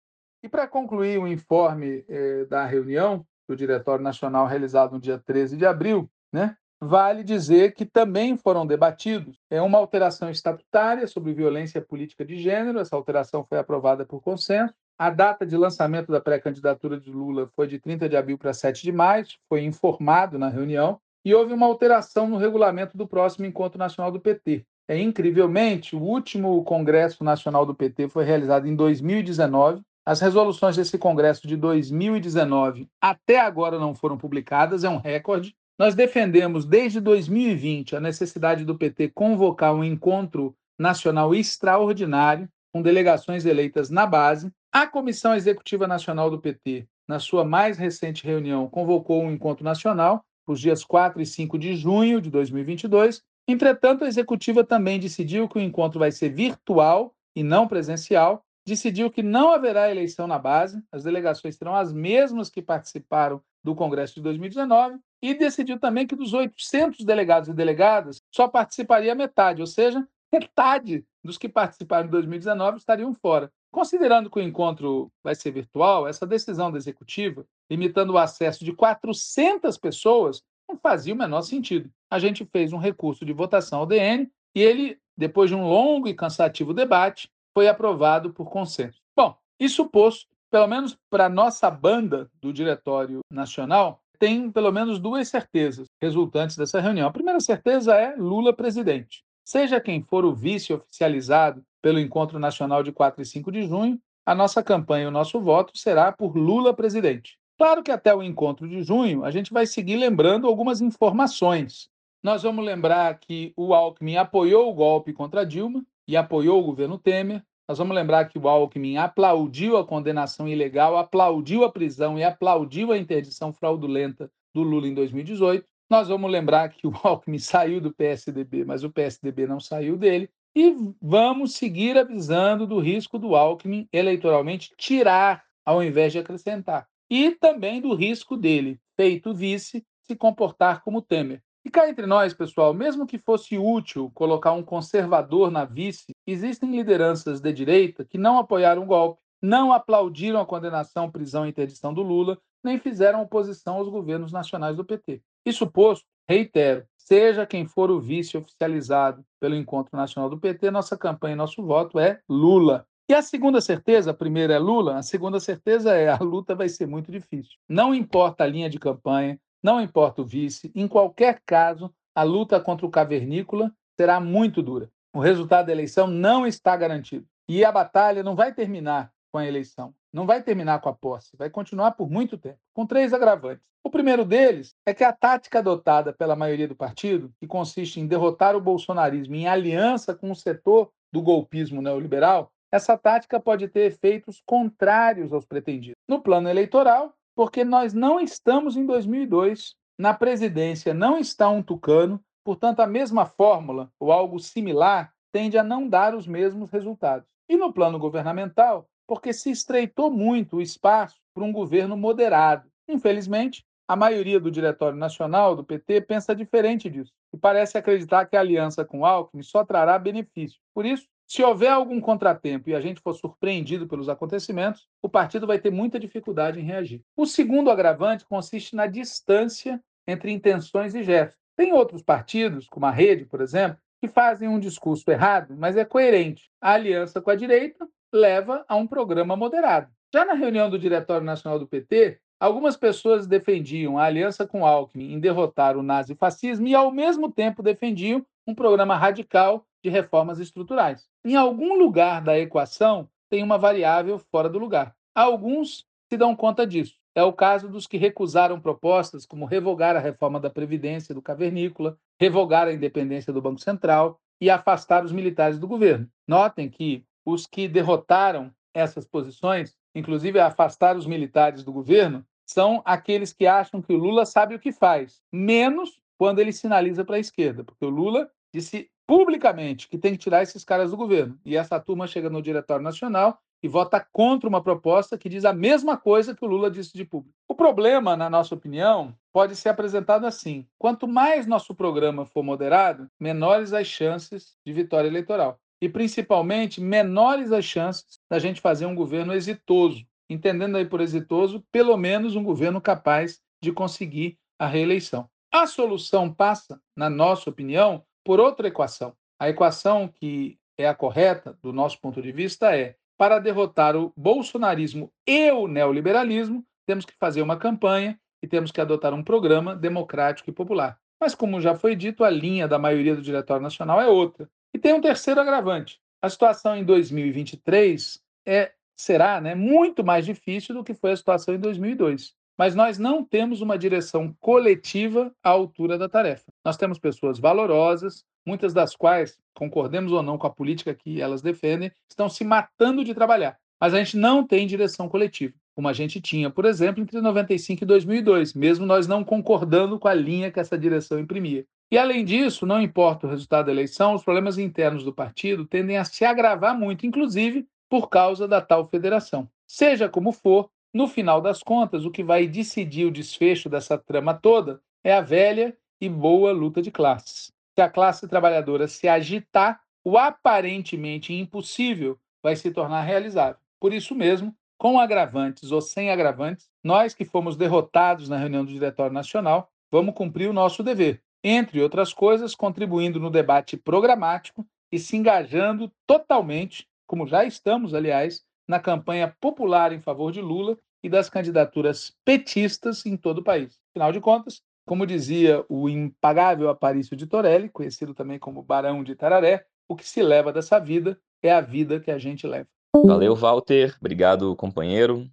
E para concluir o informe eh, da reunião, do Diretório Nacional realizado no dia 13 de abril, né, vale dizer que também foram debatidos é uma alteração estatutária sobre violência política de gênero. Essa alteração foi aprovada por consenso. A data de lançamento da pré-candidatura de Lula foi de 30 de abril para 7 de maio, foi informado na reunião, e houve uma alteração no regulamento do próximo encontro nacional do PT. É incrivelmente, o último congresso nacional do PT foi realizado em 2019 as resoluções desse Congresso de 2019 até agora não foram publicadas, é um recorde. Nós defendemos desde 2020 a necessidade do PT convocar um encontro nacional extraordinário com delegações eleitas na base. A Comissão Executiva Nacional do PT, na sua mais recente reunião, convocou um encontro nacional os dias 4 e 5 de junho de 2022. Entretanto, a executiva também decidiu que o encontro vai ser virtual e não presencial decidiu que não haverá eleição na base, as delegações serão as mesmas que participaram do Congresso de 2019, e decidiu também que dos 800 delegados e delegadas só participaria metade, ou seja, metade dos que participaram em 2019 estariam fora. Considerando que o encontro vai ser virtual, essa decisão da executiva, limitando o acesso de 400 pessoas, não fazia o menor sentido. A gente fez um recurso de votação ao DN e ele, depois de um longo e cansativo debate, foi aprovado por consenso. Bom, isso posto, pelo menos para nossa banda do Diretório Nacional, tem pelo menos duas certezas resultantes dessa reunião. A primeira certeza é Lula presidente. Seja quem for o vice oficializado pelo Encontro Nacional de 4 e 5 de junho, a nossa campanha e o nosso voto será por Lula presidente. Claro que até o encontro de junho a gente vai seguir lembrando algumas informações. Nós vamos lembrar que o Alckmin apoiou o golpe contra Dilma, e apoiou o governo Temer. Nós vamos lembrar que o Alckmin aplaudiu a condenação ilegal, aplaudiu a prisão e aplaudiu a interdição fraudulenta do Lula em 2018. Nós vamos lembrar que o (laughs) Alckmin saiu do PSDB, mas o PSDB não saiu dele. E vamos seguir avisando do risco do Alckmin eleitoralmente tirar ao invés de acrescentar. E também do risco dele, feito vice, se comportar como Temer. E cá entre nós, pessoal, mesmo que fosse útil colocar um conservador na vice, existem lideranças de direita que não apoiaram o golpe, não aplaudiram a condenação, prisão e interdição do Lula, nem fizeram oposição aos governos nacionais do PT. Isso posto, reitero, seja quem for o vice oficializado pelo Encontro Nacional do PT, nossa campanha e nosso voto é Lula. E a segunda certeza, a primeira é Lula, a segunda certeza é a luta vai ser muito difícil. Não importa a linha de campanha, não importa o vice, em qualquer caso, a luta contra o cavernícola será muito dura. O resultado da eleição não está garantido. E a batalha não vai terminar com a eleição, não vai terminar com a posse, vai continuar por muito tempo, com três agravantes. O primeiro deles é que a tática adotada pela maioria do partido, que consiste em derrotar o bolsonarismo em aliança com o setor do golpismo neoliberal, essa tática pode ter efeitos contrários aos pretendidos. No plano eleitoral, porque nós não estamos em 2002. Na presidência não está um tucano, portanto, a mesma fórmula ou algo similar tende a não dar os mesmos resultados. E no plano governamental, porque se estreitou muito o espaço para um governo moderado. Infelizmente, a maioria do Diretório Nacional do PT pensa diferente disso e parece acreditar que a aliança com o Alckmin só trará benefício. Por isso, se houver algum contratempo e a gente for surpreendido pelos acontecimentos, o partido vai ter muita dificuldade em reagir. O segundo agravante consiste na distância entre intenções e gestos. Tem outros partidos, como a Rede, por exemplo, que fazem um discurso errado, mas é coerente. A aliança com a direita leva a um programa moderado. Já na reunião do Diretório Nacional do PT, Algumas pessoas defendiam a aliança com Alckmin em derrotar o nazifascismo e, ao mesmo tempo, defendiam um programa radical de reformas estruturais. Em algum lugar da equação tem uma variável fora do lugar. Alguns se dão conta disso. É o caso dos que recusaram propostas como revogar a reforma da Previdência do Cavernícola, revogar a independência do Banco Central e afastar os militares do governo. Notem que os que derrotaram essas posições, inclusive afastar os militares do governo, são aqueles que acham que o Lula sabe o que faz, menos quando ele sinaliza para a esquerda, porque o Lula disse publicamente que tem que tirar esses caras do governo. E essa turma chega no Diretório Nacional e vota contra uma proposta que diz a mesma coisa que o Lula disse de público. O problema, na nossa opinião, pode ser apresentado assim: quanto mais nosso programa for moderado, menores as chances de vitória eleitoral. E, principalmente, menores as chances da gente fazer um governo exitoso, entendendo aí por exitoso, pelo menos um governo capaz de conseguir a reeleição. A solução passa, na nossa opinião, por outra equação. A equação que é a correta, do nosso ponto de vista, é: para derrotar o bolsonarismo e o neoliberalismo, temos que fazer uma campanha e temos que adotar um programa democrático e popular. Mas, como já foi dito, a linha da maioria do Diretório Nacional é outra. E tem um terceiro agravante. A situação em 2023 é será né, muito mais difícil do que foi a situação em 2002. Mas nós não temos uma direção coletiva à altura da tarefa. Nós temos pessoas valorosas, muitas das quais, concordemos ou não com a política que elas defendem, estão se matando de trabalhar. Mas a gente não tem direção coletiva, como a gente tinha, por exemplo, entre 95 e 2002, mesmo nós não concordando com a linha que essa direção imprimia. E, além disso, não importa o resultado da eleição, os problemas internos do partido tendem a se agravar muito, inclusive por causa da tal federação. Seja como for, no final das contas, o que vai decidir o desfecho dessa trama toda é a velha e boa luta de classes. Se a classe trabalhadora se agitar, o aparentemente impossível vai se tornar realizável. Por isso mesmo, com agravantes ou sem agravantes, nós que fomos derrotados na reunião do Diretório Nacional, vamos cumprir o nosso dever, entre outras coisas, contribuindo no debate programático e se engajando totalmente como já estamos, aliás, na campanha popular em favor de Lula e das candidaturas petistas em todo o país. Afinal de contas, como dizia o impagável Aparício de Torelli, conhecido também como Barão de Tararé, o que se leva dessa vida é a vida que a gente leva. Valeu, Walter. Obrigado, companheiro.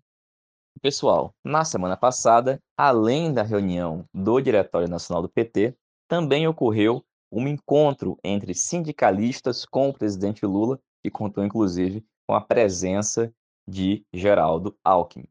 Pessoal, na semana passada, além da reunião do Diretório Nacional do PT, também ocorreu um encontro entre sindicalistas com o presidente Lula e contou inclusive com a presença de Geraldo Alckmin.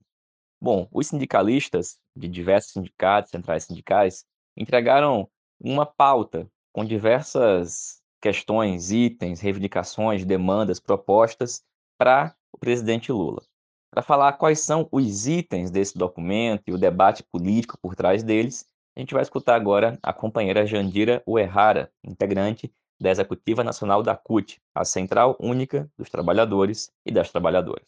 Bom, os sindicalistas de diversos sindicatos, centrais sindicais, entregaram uma pauta com diversas questões, itens, reivindicações, demandas, propostas para o presidente Lula. Para falar quais são os itens desse documento e o debate político por trás deles, a gente vai escutar agora a companheira Jandira Uerrara, integrante da Executiva Nacional da CUT, a Central Única dos Trabalhadores e das Trabalhadoras.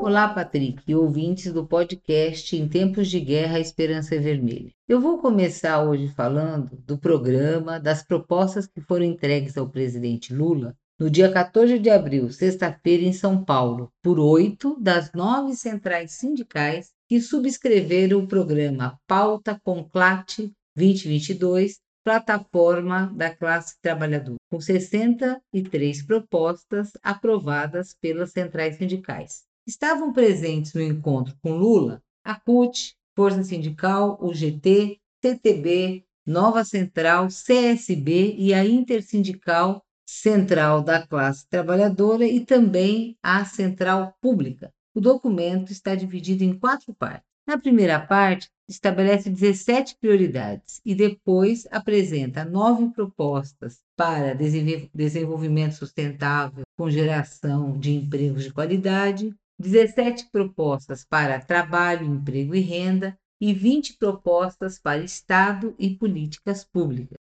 Olá, Patrick e ouvintes do podcast Em Tempos de Guerra, Esperança é Vermelha. Eu vou começar hoje falando do programa, das propostas que foram entregues ao presidente Lula no dia 14 de abril, sexta-feira, em São Paulo, por oito das nove centrais sindicais que subscreveram o programa Pauta Conclate 2022 plataforma da classe trabalhadora, com 63 propostas aprovadas pelas centrais sindicais. Estavam presentes no encontro com Lula a CUT, Força Sindical, UGT, CTB, Nova Central, CSB e a Intersindical Central da Classe Trabalhadora e também a Central Pública. O documento está dividido em quatro partes. Na primeira parte, estabelece 17 prioridades e depois apresenta nove propostas para desenvolvimento sustentável com geração de empregos de qualidade, 17 propostas para trabalho, emprego e renda e 20 propostas para Estado e políticas públicas.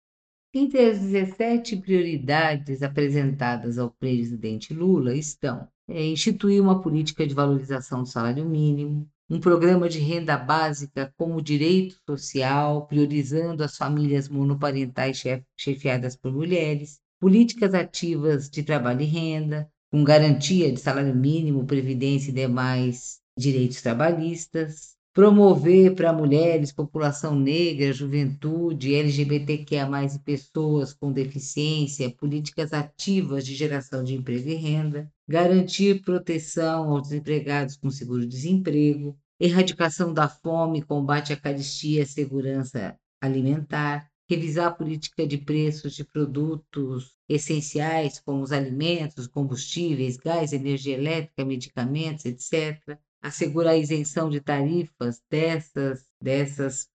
Entre as 17 prioridades apresentadas ao presidente Lula estão é, instituir uma política de valorização do salário mínimo, um programa de renda básica como direito social, priorizando as famílias monoparentais chefiadas por mulheres, políticas ativas de trabalho e renda, com garantia de salário mínimo, previdência e demais direitos trabalhistas, promover para mulheres, população negra, juventude, LGBTQIA+, e pessoas com deficiência, políticas ativas de geração de emprego e renda, garantir proteção aos desempregados com seguro-desemprego, erradicação da fome, combate à caristia segurança alimentar, revisar a política de preços de produtos essenciais, como os alimentos, combustíveis, gás, energia elétrica, medicamentos, etc., assegurar a isenção de tarifas dessas, dessas,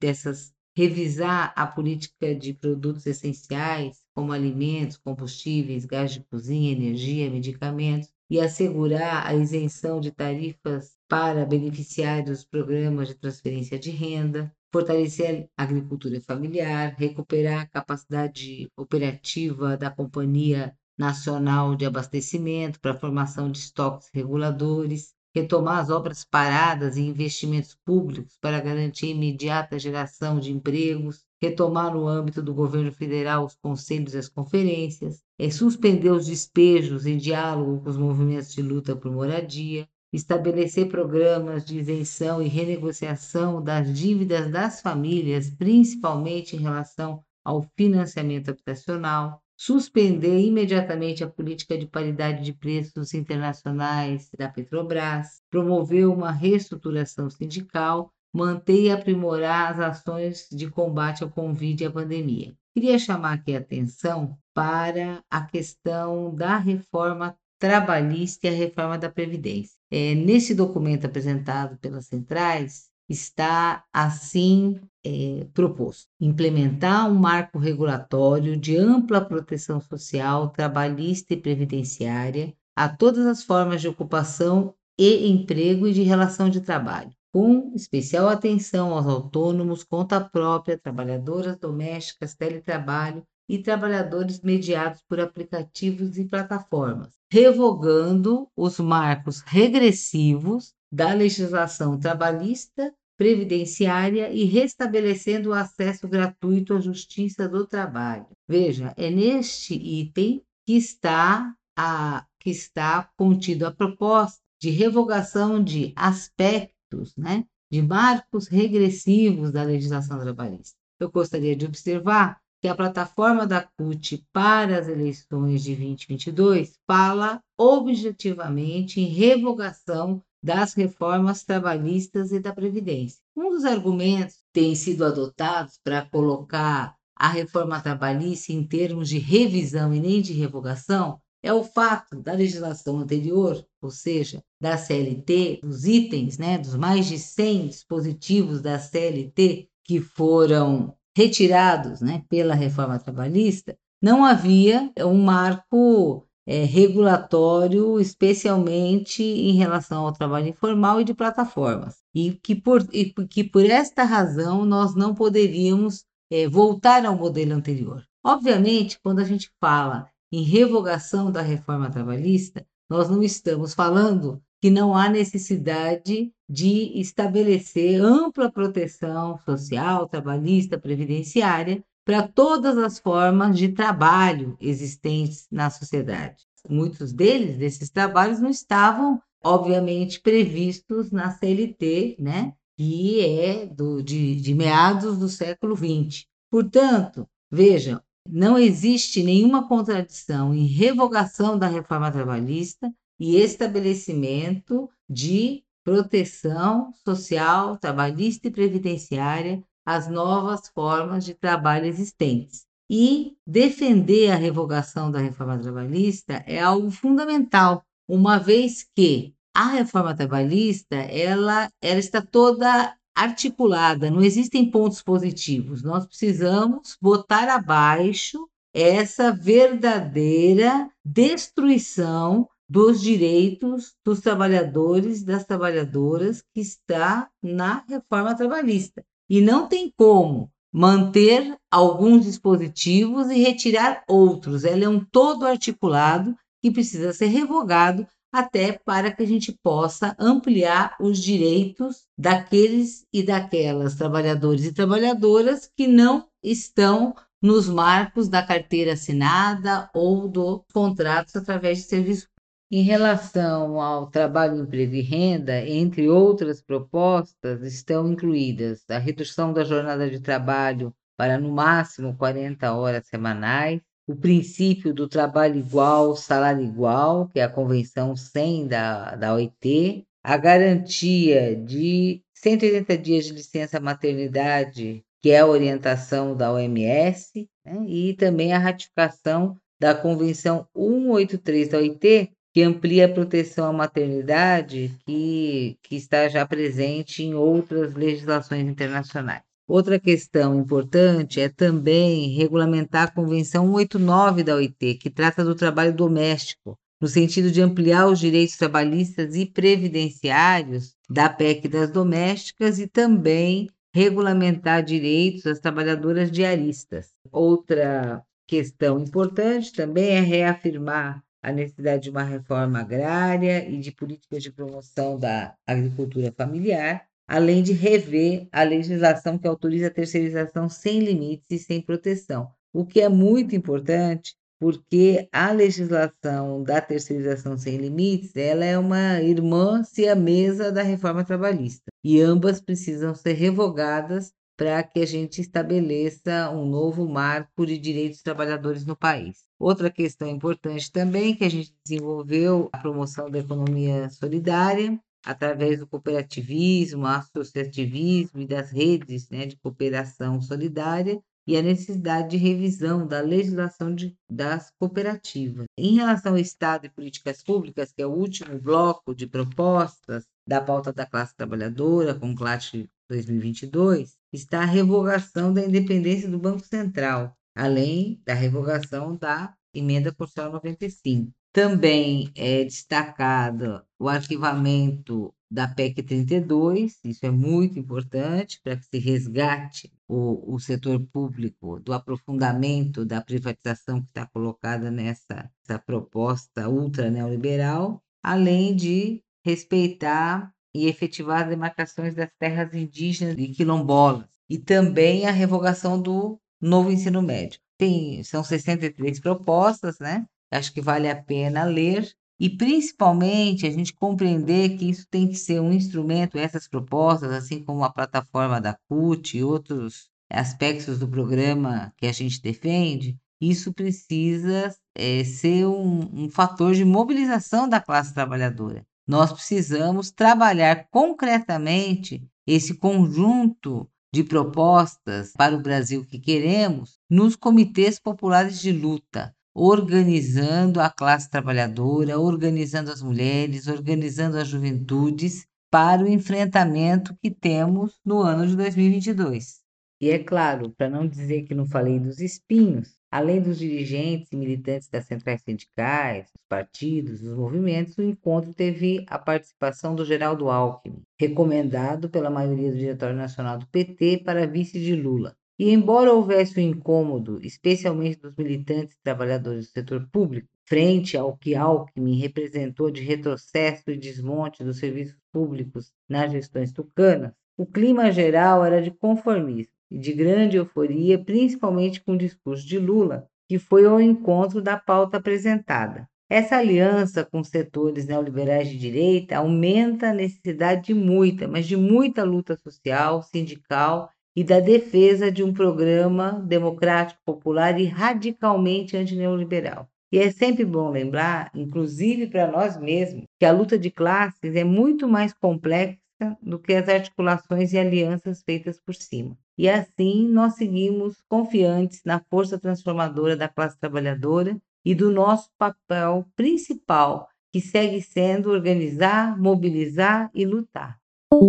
dessas, revisar a política de produtos essenciais, como alimentos, combustíveis, gás de cozinha, energia, medicamentos, e assegurar a isenção de tarifas para beneficiários dos programas de transferência de renda, fortalecer a agricultura familiar, recuperar a capacidade operativa da Companhia Nacional de Abastecimento para a formação de estoques reguladores, retomar as obras paradas e investimentos públicos para garantir imediata geração de empregos, retomar no âmbito do governo federal os conselhos e as conferências, é, suspender os despejos em diálogo com os movimentos de luta por moradia, estabelecer programas de isenção e renegociação das dívidas das famílias, principalmente em relação ao financiamento habitacional, suspender imediatamente a política de paridade de preços internacionais da Petrobras, promover uma reestruturação sindical, manter e aprimorar as ações de combate ao Covid e à pandemia. Queria chamar aqui a atenção para a questão da reforma trabalhista e a reforma da Previdência. É, nesse documento apresentado pelas centrais, está assim é, proposto: implementar um marco regulatório de ampla proteção social, trabalhista e previdenciária a todas as formas de ocupação e emprego e de relação de trabalho, com especial atenção aos autônomos, conta própria, trabalhadoras domésticas, teletrabalho e trabalhadores mediados por aplicativos e plataformas, revogando os marcos regressivos da legislação trabalhista, previdenciária e restabelecendo o acesso gratuito à justiça do trabalho. Veja, é neste item que está a que está contido a proposta de revogação de aspectos, né, de marcos regressivos da legislação trabalhista. Eu gostaria de observar que a plataforma da CUT para as eleições de 2022 fala objetivamente em revogação das reformas trabalhistas e da Previdência. Um dos argumentos que tem sido adotados para colocar a reforma trabalhista em termos de revisão e nem de revogação é o fato da legislação anterior, ou seja, da CLT, dos itens, né, dos mais de 100 dispositivos da CLT que foram retirados né, pela reforma trabalhista, não havia um marco é, regulatório, especialmente em relação ao trabalho informal e de plataformas. E que por, e que por esta razão nós não poderíamos é, voltar ao modelo anterior. Obviamente, quando a gente fala em revogação da reforma trabalhista, nós não estamos falando que não há necessidade de estabelecer ampla proteção social, trabalhista, previdenciária para todas as formas de trabalho existentes na sociedade. Muitos deles, desses trabalhos, não estavam, obviamente, previstos na CLT, né? que é do, de, de meados do século XX. Portanto, vejam, não existe nenhuma contradição em revogação da reforma trabalhista e estabelecimento de proteção social, trabalhista e previdenciária as novas formas de trabalho existentes. E defender a revogação da reforma trabalhista é algo fundamental, uma vez que a reforma trabalhista ela, ela está toda articulada, não existem pontos positivos. Nós precisamos botar abaixo essa verdadeira destruição dos direitos dos trabalhadores e das trabalhadoras que está na reforma trabalhista. E não tem como manter alguns dispositivos e retirar outros. Ela é um todo articulado que precisa ser revogado até para que a gente possa ampliar os direitos daqueles e daquelas trabalhadores e trabalhadoras que não estão nos marcos da carteira assinada ou dos contratos através de serviço Em relação ao trabalho, emprego e renda, entre outras propostas, estão incluídas a redução da jornada de trabalho para no máximo 40 horas semanais, o princípio do trabalho igual, salário igual, que é a Convenção 100 da, da OIT, a garantia de 180 dias de licença maternidade, que é a orientação da OMS, né, e também a ratificação da Convenção 183 da OIT, que amplia a proteção à maternidade, que, que está já presente em outras legislações internacionais. Outra questão importante é também regulamentar a Convenção 189 da OIT, que trata do trabalho doméstico, no sentido de ampliar os direitos trabalhistas e previdenciários da PEC das domésticas e também regulamentar direitos das trabalhadoras diaristas. Outra questão importante também é reafirmar a necessidade de uma reforma agrária e de políticas de promoção da agricultura familiar, além de rever a legislação que autoriza a terceirização sem limites e sem proteção, o que é muito importante porque a legislação da terceirização sem limites, ela é uma irmã siamesa da reforma trabalhista, e ambas precisam ser revogadas para que a gente estabeleça um novo marco de direitos dos trabalhadores no país. Outra questão importante também que a gente desenvolveu a promoção da economia solidária através do cooperativismo, associativismo e das redes né, de cooperação solidária e a necessidade de revisão da legislação de, das cooperativas. Em relação ao Estado e políticas públicas, que é o último bloco de propostas da pauta da classe trabalhadora, com CLAT 2022, está a revogação da independência do Banco Central, além da revogação da emenda constitucional 95. Também é destacado o arquivamento da PEC 32, isso é muito importante para que se resgate o, o setor público do aprofundamento da privatização que está colocada nessa proposta ultra neoliberal, além de respeitar e efetivar as demarcações das terras indígenas e quilombolas, e também a revogação do novo ensino médio. Tem, são 63 propostas, né? Acho que vale a pena ler e principalmente a gente compreender que isso tem que ser um instrumento, essas propostas, assim como a plataforma da CUT e outros aspectos do programa que a gente defende, isso precisa é, ser um, um fator de mobilização da classe trabalhadora. Nós precisamos trabalhar concretamente esse conjunto de propostas para o Brasil que queremos nos comitês populares de luta, organizando a classe trabalhadora, organizando as mulheres, organizando as juventudes para o enfrentamento que temos no ano de 2022. E é claro, para não dizer que não falei dos espinhos, além dos dirigentes e militantes das centrais sindicais, dos partidos, dos movimentos, o encontro teve a participação do Geraldo Alckmin, recomendado pela maioria do Diretório Nacional do PT para vice de Lula. E embora houvesse o um incômodo, especialmente dos militantes e trabalhadores do setor público, frente ao que Alckmin representou de retrocesso e desmonte dos serviços públicos nas gestões tucanas, o clima geral era de conformismo e de grande euforia, principalmente com o discurso de Lula, que foi ao encontro da pauta apresentada. Essa aliança com setores neoliberais de direita aumenta a necessidade de muita, mas de muita luta social, sindical e da defesa de um programa democrático, popular e radicalmente antineoliberal. E é sempre bom lembrar, inclusive para nós mesmos, que a luta de classes é muito mais complexa do que as articulações e alianças feitas por cima. E assim nós seguimos confiantes na força transformadora da classe trabalhadora e do nosso papel principal, que segue sendo organizar, mobilizar e lutar.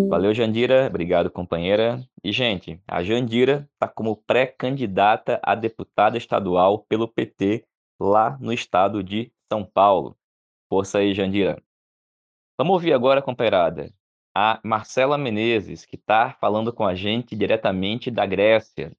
Valeu, Jandira. Obrigado, companheira. E, gente, a Jandira está como pré-candidata a deputada estadual pelo PT lá no estado de São Paulo. Força aí, Jandira. Vamos ouvir agora, companheirada, a Marcela Menezes, que está falando com a gente diretamente da Grécia.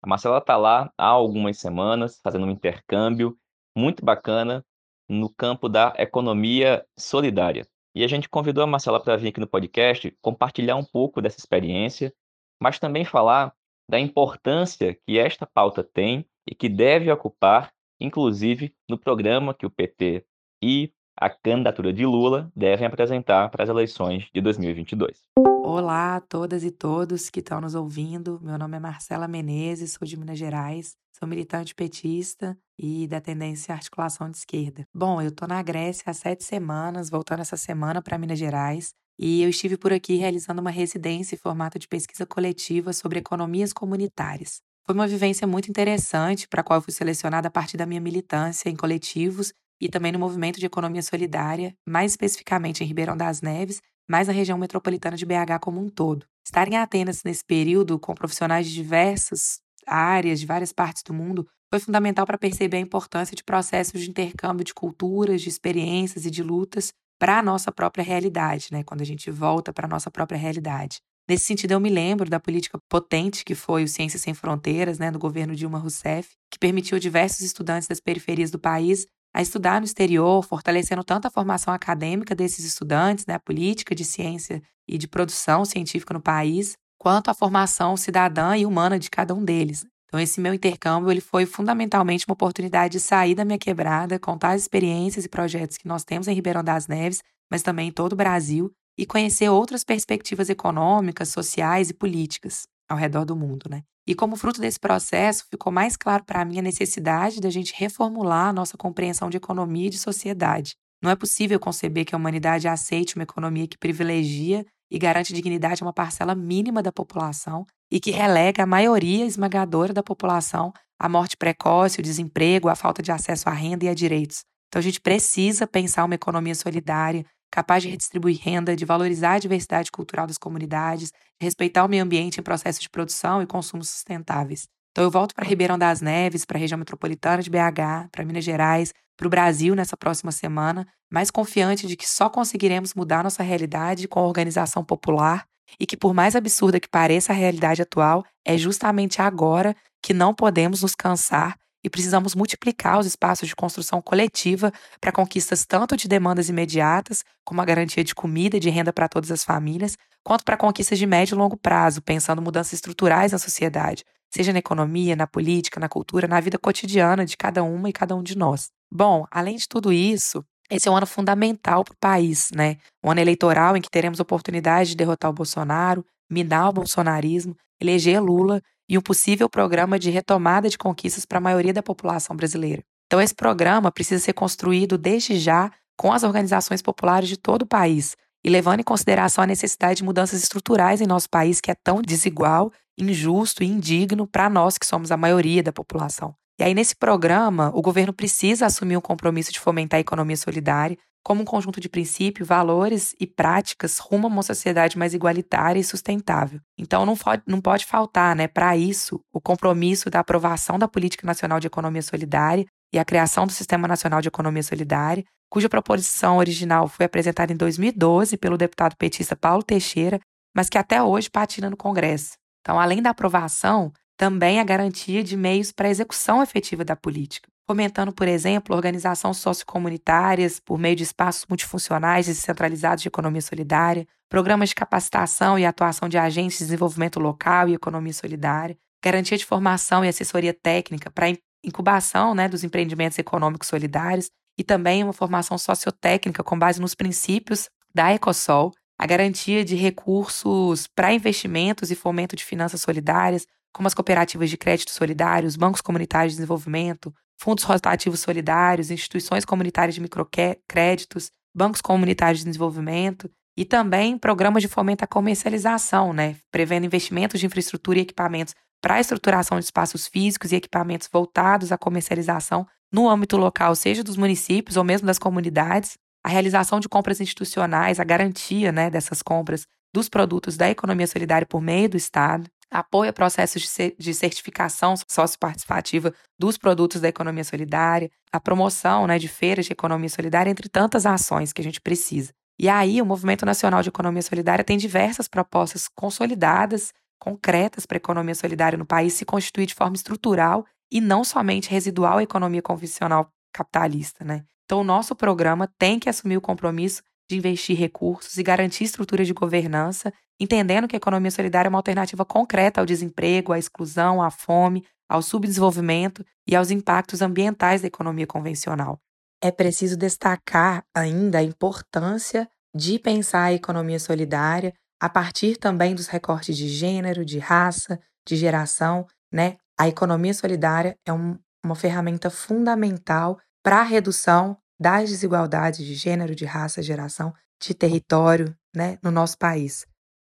A Marcela está lá há algumas semanas, fazendo um intercâmbio muito bacana no campo da economia solidária. E a gente convidou a Marcela para vir aqui no podcast compartilhar um pouco dessa experiência, mas também falar da importância que esta pauta tem e que deve ocupar, inclusive no programa que o PT e a candidatura de Lula devem apresentar para as eleições de 2022. Olá a todas e todos que estão nos ouvindo. Meu nome é Marcela Menezes, sou de Minas Gerais, sou militante petista e da tendência articulação de esquerda. Bom, eu estou na Grécia há sete semanas, voltando essa semana para Minas Gerais, e eu estive por aqui realizando uma residência em formato de pesquisa coletiva sobre economias comunitárias. Foi uma vivência muito interessante, para a qual eu fui selecionada a partir da minha militância em coletivos e também no movimento de economia solidária, mais especificamente em Ribeirão das Neves, mas na região metropolitana de BH como um todo. Estar em Atenas nesse período, com profissionais de diversas áreas, de várias partes do mundo, foi fundamental para perceber a importância de processos de intercâmbio de culturas, de experiências e de lutas para a nossa própria realidade, né? quando a gente volta para a nossa própria realidade. Nesse sentido, eu me lembro da política potente que foi o Ciências Sem Fronteiras, né, do governo Dilma Rousseff, que permitiu diversos estudantes das periferias do país a estudar no exterior, fortalecendo tanto a formação acadêmica desses estudantes, né, a política de ciência e de produção científica no país, quanto a formação cidadã e humana de cada um deles. Então, esse meu intercâmbio ele foi fundamentalmente uma oportunidade de sair da minha quebrada, contar as experiências e projetos que nós temos em Ribeirão das Neves, mas também em todo o Brasil, e conhecer outras perspectivas econômicas, sociais e políticas ao redor do mundo, né? E como fruto desse processo, ficou mais claro para mim a necessidade da gente reformular a nossa compreensão de economia e de sociedade. Não é possível conceber que a humanidade aceite uma economia que privilegia e garante dignidade a uma parcela mínima da população e que relega a maioria esmagadora da população à morte precoce, o desemprego, a falta de acesso à renda e a direitos. Então a gente precisa pensar uma economia solidária, capaz de redistribuir renda, de valorizar a diversidade cultural das comunidades, de respeitar o meio ambiente em processos de produção e consumo sustentáveis. Então eu volto para Ribeirão das Neves, para a região metropolitana de BH, para Minas Gerais, para o Brasil nessa próxima semana, mais confiante de que só conseguiremos mudar nossa realidade com a organização popular e que, por mais absurda que pareça a realidade atual, é justamente agora que não podemos nos cansar e precisamos multiplicar os espaços de construção coletiva para conquistas tanto de demandas imediatas, como a garantia de comida e de renda para todas as famílias, quanto para conquistas de médio e longo prazo, pensando mudanças estruturais na sociedade, seja na economia, na política, na cultura, na vida cotidiana de cada uma e cada um de nós. Bom, além de tudo isso, esse é um ano fundamental para o país, né? Um ano eleitoral em que teremos oportunidade de derrotar o Bolsonaro, minar o bolsonarismo, eleger Lula e um possível programa de retomada de conquistas para a maioria da população brasileira. Então, esse programa precisa ser construído desde já com as organizações populares de todo o país e levando em consideração a necessidade de mudanças estruturais em nosso país, que é tão desigual, injusto e indigno para nós que somos a maioria da população. E aí, nesse programa, o governo precisa assumir um compromisso de fomentar a economia solidária, como um conjunto de princípios, valores e práticas rumo a uma sociedade mais igualitária e sustentável. Então, não pode, não pode faltar, né, para isso, o compromisso da aprovação da Política Nacional de Economia Solidária e a criação do Sistema Nacional de Economia Solidária, cuja proposição original foi apresentada em 2012 pelo deputado petista Paulo Teixeira, mas que até hoje patina no Congresso. Então, além da aprovação, também a garantia de meios para a execução efetiva da política fomentando, por exemplo, organizações sociocomunitárias por meio de espaços multifuncionais descentralizados de economia solidária, programas de capacitação e atuação de agentes de desenvolvimento local e economia solidária, garantia de formação e assessoria técnica para incubação né, dos empreendimentos econômicos solidários e também uma formação sociotécnica com base nos princípios da Ecosol, a garantia de recursos para investimentos e fomento de finanças solidárias, como as cooperativas de crédito solidários, bancos comunitários de desenvolvimento, fundos rotativos solidários, instituições comunitárias de microcréditos, bancos comunitários de desenvolvimento e também programas de fomento à comercialização, né, prevendo investimentos de infraestrutura e equipamentos para a estruturação de espaços físicos e equipamentos voltados à comercialização no âmbito local, seja dos municípios ou mesmo das comunidades, a realização de compras institucionais, a garantia né, dessas compras dos produtos da economia solidária por meio do Estado, apoio a processos de certificação socioparticipativa dos produtos da economia solidária, a promoção né, de feiras de economia solidária, entre tantas ações que a gente precisa. E aí, o Movimento Nacional de Economia Solidária tem diversas propostas consolidadas, concretas para a economia solidária no país se constituir de forma estrutural e não somente residual à economia convencional capitalista. Né? Então, o nosso programa tem que assumir o compromisso de investir recursos e garantir estrutura de governança, entendendo que a economia solidária é uma alternativa concreta ao desemprego, à exclusão, à fome, ao subdesenvolvimento e aos impactos ambientais da economia convencional. é preciso destacar ainda a importância de pensar a economia solidária a partir também dos recortes de gênero, de raça, de geração, né? A economia solidária é um, uma ferramenta fundamental para a redução das desigualdades de gênero, de raça, geração, de território, né, no nosso país.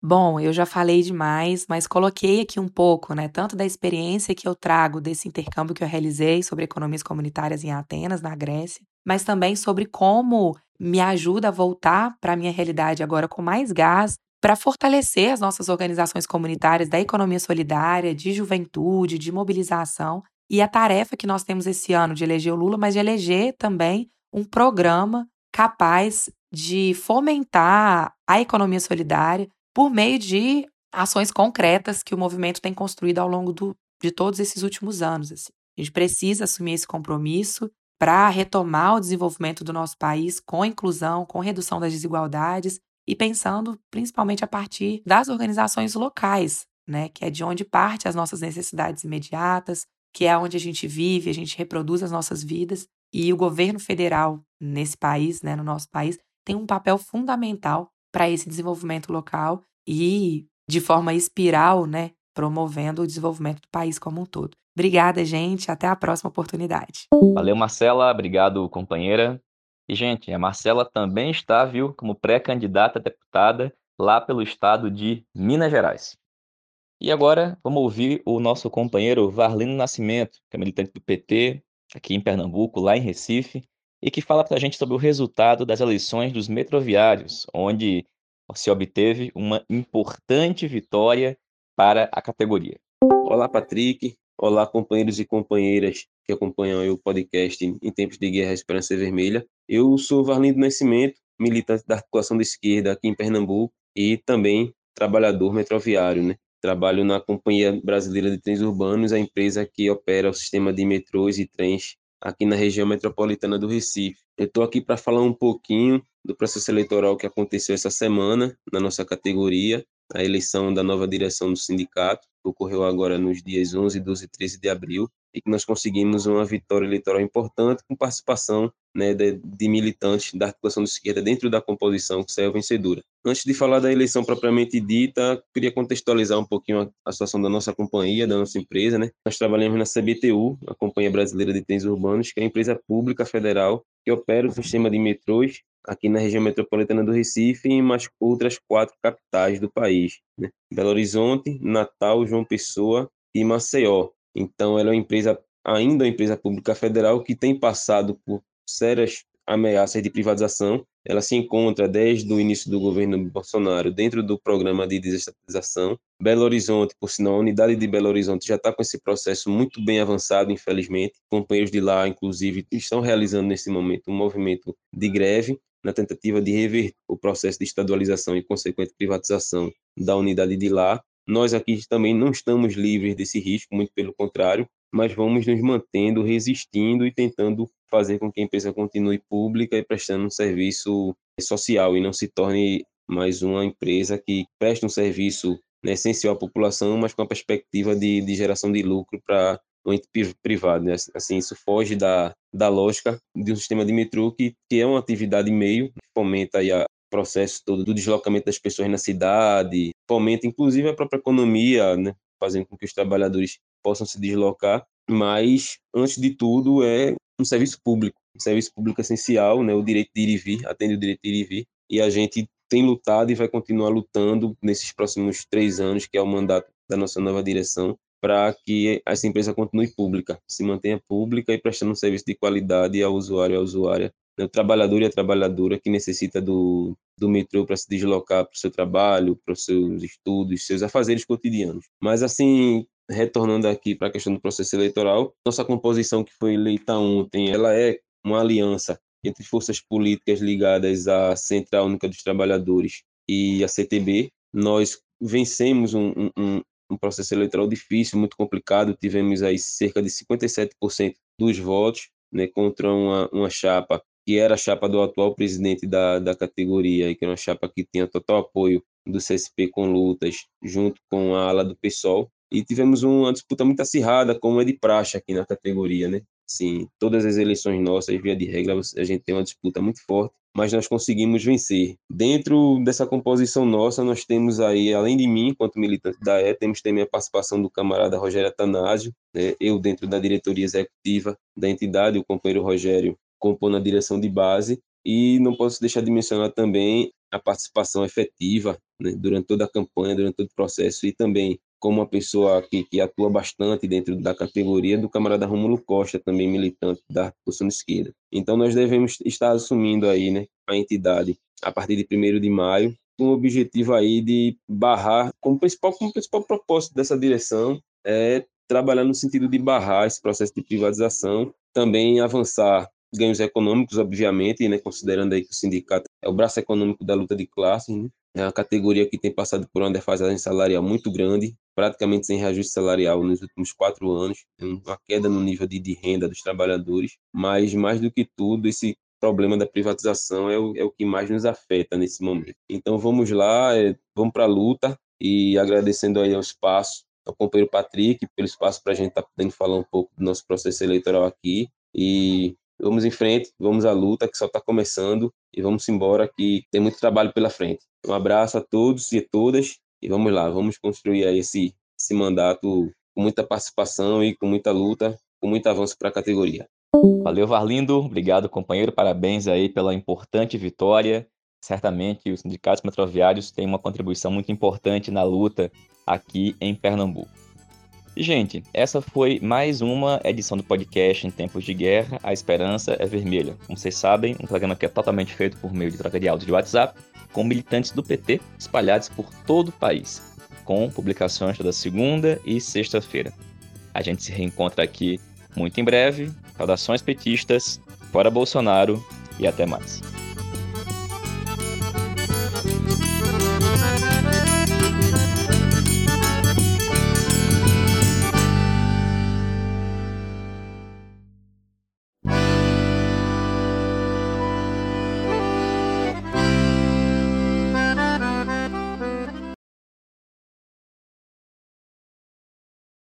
Bom, eu já falei demais, mas coloquei aqui um pouco, né, tanto da experiência que eu trago desse intercâmbio que eu realizei sobre economias comunitárias em Atenas, na Grécia, mas também sobre como me ajuda a voltar para a minha realidade agora com mais gás para fortalecer as nossas organizações comunitárias da economia solidária, de juventude, de mobilização e a tarefa que nós temos esse ano de eleger o Lula, mas de eleger também um programa capaz de fomentar a economia solidária por meio de ações concretas que o movimento tem construído ao longo do, de todos esses últimos anos. Assim. A gente precisa assumir esse compromisso para retomar o desenvolvimento do nosso país com inclusão, com redução das desigualdades e pensando principalmente a partir das organizações locais, né, que é de onde parte as nossas necessidades imediatas, que é onde a gente vive, a gente reproduz as nossas vidas e o governo federal nesse país, né, no nosso país, tem um papel fundamental para esse desenvolvimento local e de forma espiral, né, promovendo o desenvolvimento do país como um todo. Obrigada, gente. Até a próxima oportunidade. Valeu, Marcela. Obrigado, companheira. E, gente, a Marcela também está, viu, como pré-candidata a deputada lá pelo estado de Minas Gerais. E agora vamos ouvir o nosso companheiro Varlino Nascimento, que é militante do PT aqui em Pernambuco, lá em Recife, e que fala para a gente sobre o resultado das eleições dos metroviários, onde se obteve uma importante vitória para a categoria. Olá, Patrick. Olá, companheiros e companheiras que acompanham o podcast em tempos de guerra Esperança Vermelha. Eu sou Varlindo Nascimento, militante da articulação da esquerda aqui em Pernambuco e também trabalhador metroviário, né? Trabalho na Companhia Brasileira de Trens Urbanos, a empresa que opera o sistema de metrôs e trens aqui na região metropolitana do Recife. Eu estou aqui para falar um pouquinho do processo eleitoral que aconteceu essa semana na nossa categoria, a eleição da nova direção do sindicato, que ocorreu agora nos dias 11, 12 e 13 de abril, e que nós conseguimos uma vitória eleitoral importante com participação né, de, de, militantes da articulação de esquerda dentro da composição que saiu vencedora. Antes de falar da eleição propriamente dita, queria contextualizar um pouquinho a, a, situação da nossa companhia, da nossa empresa. Né? Nós trabalhamos na CBTU, a Companhia Brasileira de Trens Urbanos, que é a empresa pública federal que opera o sistema de metrôs aqui na região metropolitana do Recife e em mais outras quatro capitais do país. Né? Belo Horizonte, Natal, João Pessoa e Maceió. Então, ela é uma empresa, ainda uma empresa pública federal que tem passado por sérias ameaças de privatização. Ela se encontra desde o início do governo Bolsonaro dentro do programa de desestatização. Belo Horizonte, por sinal, a unidade de Belo Horizonte já está com esse processo muito bem avançado, infelizmente. Companheiros de lá, inclusive, estão realizando nesse momento um movimento de greve na tentativa de reverter o processo de estadualização e consequente privatização da unidade de lá. Nós aqui também não estamos livres desse risco, muito pelo contrário mas vamos nos mantendo, resistindo e tentando fazer com que a empresa continue pública e prestando um serviço social e não se torne mais uma empresa que presta um serviço né, essencial à população, mas com a perspectiva de, de geração de lucro para o ente privado. Né? Assim, isso foge da, da lógica de um sistema de metrô que, que é uma atividade meio, fomenta aí a, processo todo do deslocamento das pessoas na cidade, fomenta inclusive a própria economia, né, fazendo com que os trabalhadores possam se deslocar, mas, antes de tudo, é um serviço público, um serviço público essencial, né? o direito de ir e vir, atende o direito de ir e vir, e a gente tem lutado e vai continuar lutando nesses próximos três anos, que é o mandato da nossa nova direção, para que essa empresa continue pública, se mantenha pública e prestando um serviço de qualidade ao usuário e à usuária? O trabalhador e a trabalhadora que necessita do, do metrô para se deslocar para o seu trabalho, para os seus estudos, seus afazeres cotidianos. Mas, assim, retornando aqui para a questão do processo eleitoral, nossa composição que foi eleita ontem, ela é uma aliança entre forças políticas ligadas à Central Única dos Trabalhadores e a CTB. Nós vencemos um, um, um processo eleitoral difícil, muito complicado, tivemos aí cerca de 57% dos votos né, contra uma, uma chapa que era a chapa do atual presidente da, da categoria, e que era uma chapa que tinha total apoio do CSP com lutas, junto com a ala do PSOL, e tivemos uma disputa muito acirrada, como é de praxe aqui na categoria, né? Sim, todas as eleições nossas, via de regra, a gente tem uma disputa muito forte, mas nós conseguimos vencer. Dentro dessa composição nossa, nós temos aí, além de mim, enquanto militante da E, temos também a participação do camarada Rogério Atanásio, né? eu dentro da diretoria executiva da entidade, o companheiro Rogério compõe na direção de base, e não posso deixar de mencionar também a participação efetiva né, durante toda a campanha, durante todo o processo, e também como uma pessoa que, que, atua bastante dentro da categoria do camarada Rômulo Costa, também militante da posição esquerda. Então nós devemos estar assumindo aí, né, a entidade a partir de 1 de maio, com o objetivo aí de barrar, como principal, como principal propósito dessa direção é trabalhar no sentido de barrar esse processo de privatização, também avançar ganhos econômicos, obviamente, né, considerando aí que o sindicato é o braço econômico da luta de classes, né, é uma categoria que tem passado por uma defasagem salarial muito grande, praticamente sem reajuste salarial nos últimos quatro anos, uma queda no nível de, de renda dos trabalhadores, mas mais do que tudo, esse problema da privatização é o, é o que mais nos afeta nesse momento. Então vamos lá, é, vamos para a luta e agradecendo aí ao espaço, ao companheiro Patrick, pelo espaço para a gente estar tá podendo falar um pouco do nosso processo eleitoral aqui e vamos em frente, vamos à luta que só está começando e vamos embora que tem muito trabalho pela frente. Um abraço a todos e a todas e vamos lá, vamos construir aí esse, esse mandato com muita participação e com muita luta, com muito avanço para a categoria. Valeu, Varlindo. Obrigado, companheiro. Parabéns aí pela importante vitória. Certamente os sindicatos metroviários têm uma contribuição muito importante na luta aqui em Pernambuco. Gente, essa foi mais uma edição do podcast Em Tempos de Guerra, A Esperança é Vermelha. Como vocês sabem, um programa que é totalmente feito por meio de troca de áudio de WhatsApp, com militantes do PT espalhados por todo o país, com publicações toda segunda e sexta-feira. A gente se reencontra aqui muito em breve. Saudações petistas, fora Bolsonaro e até mais.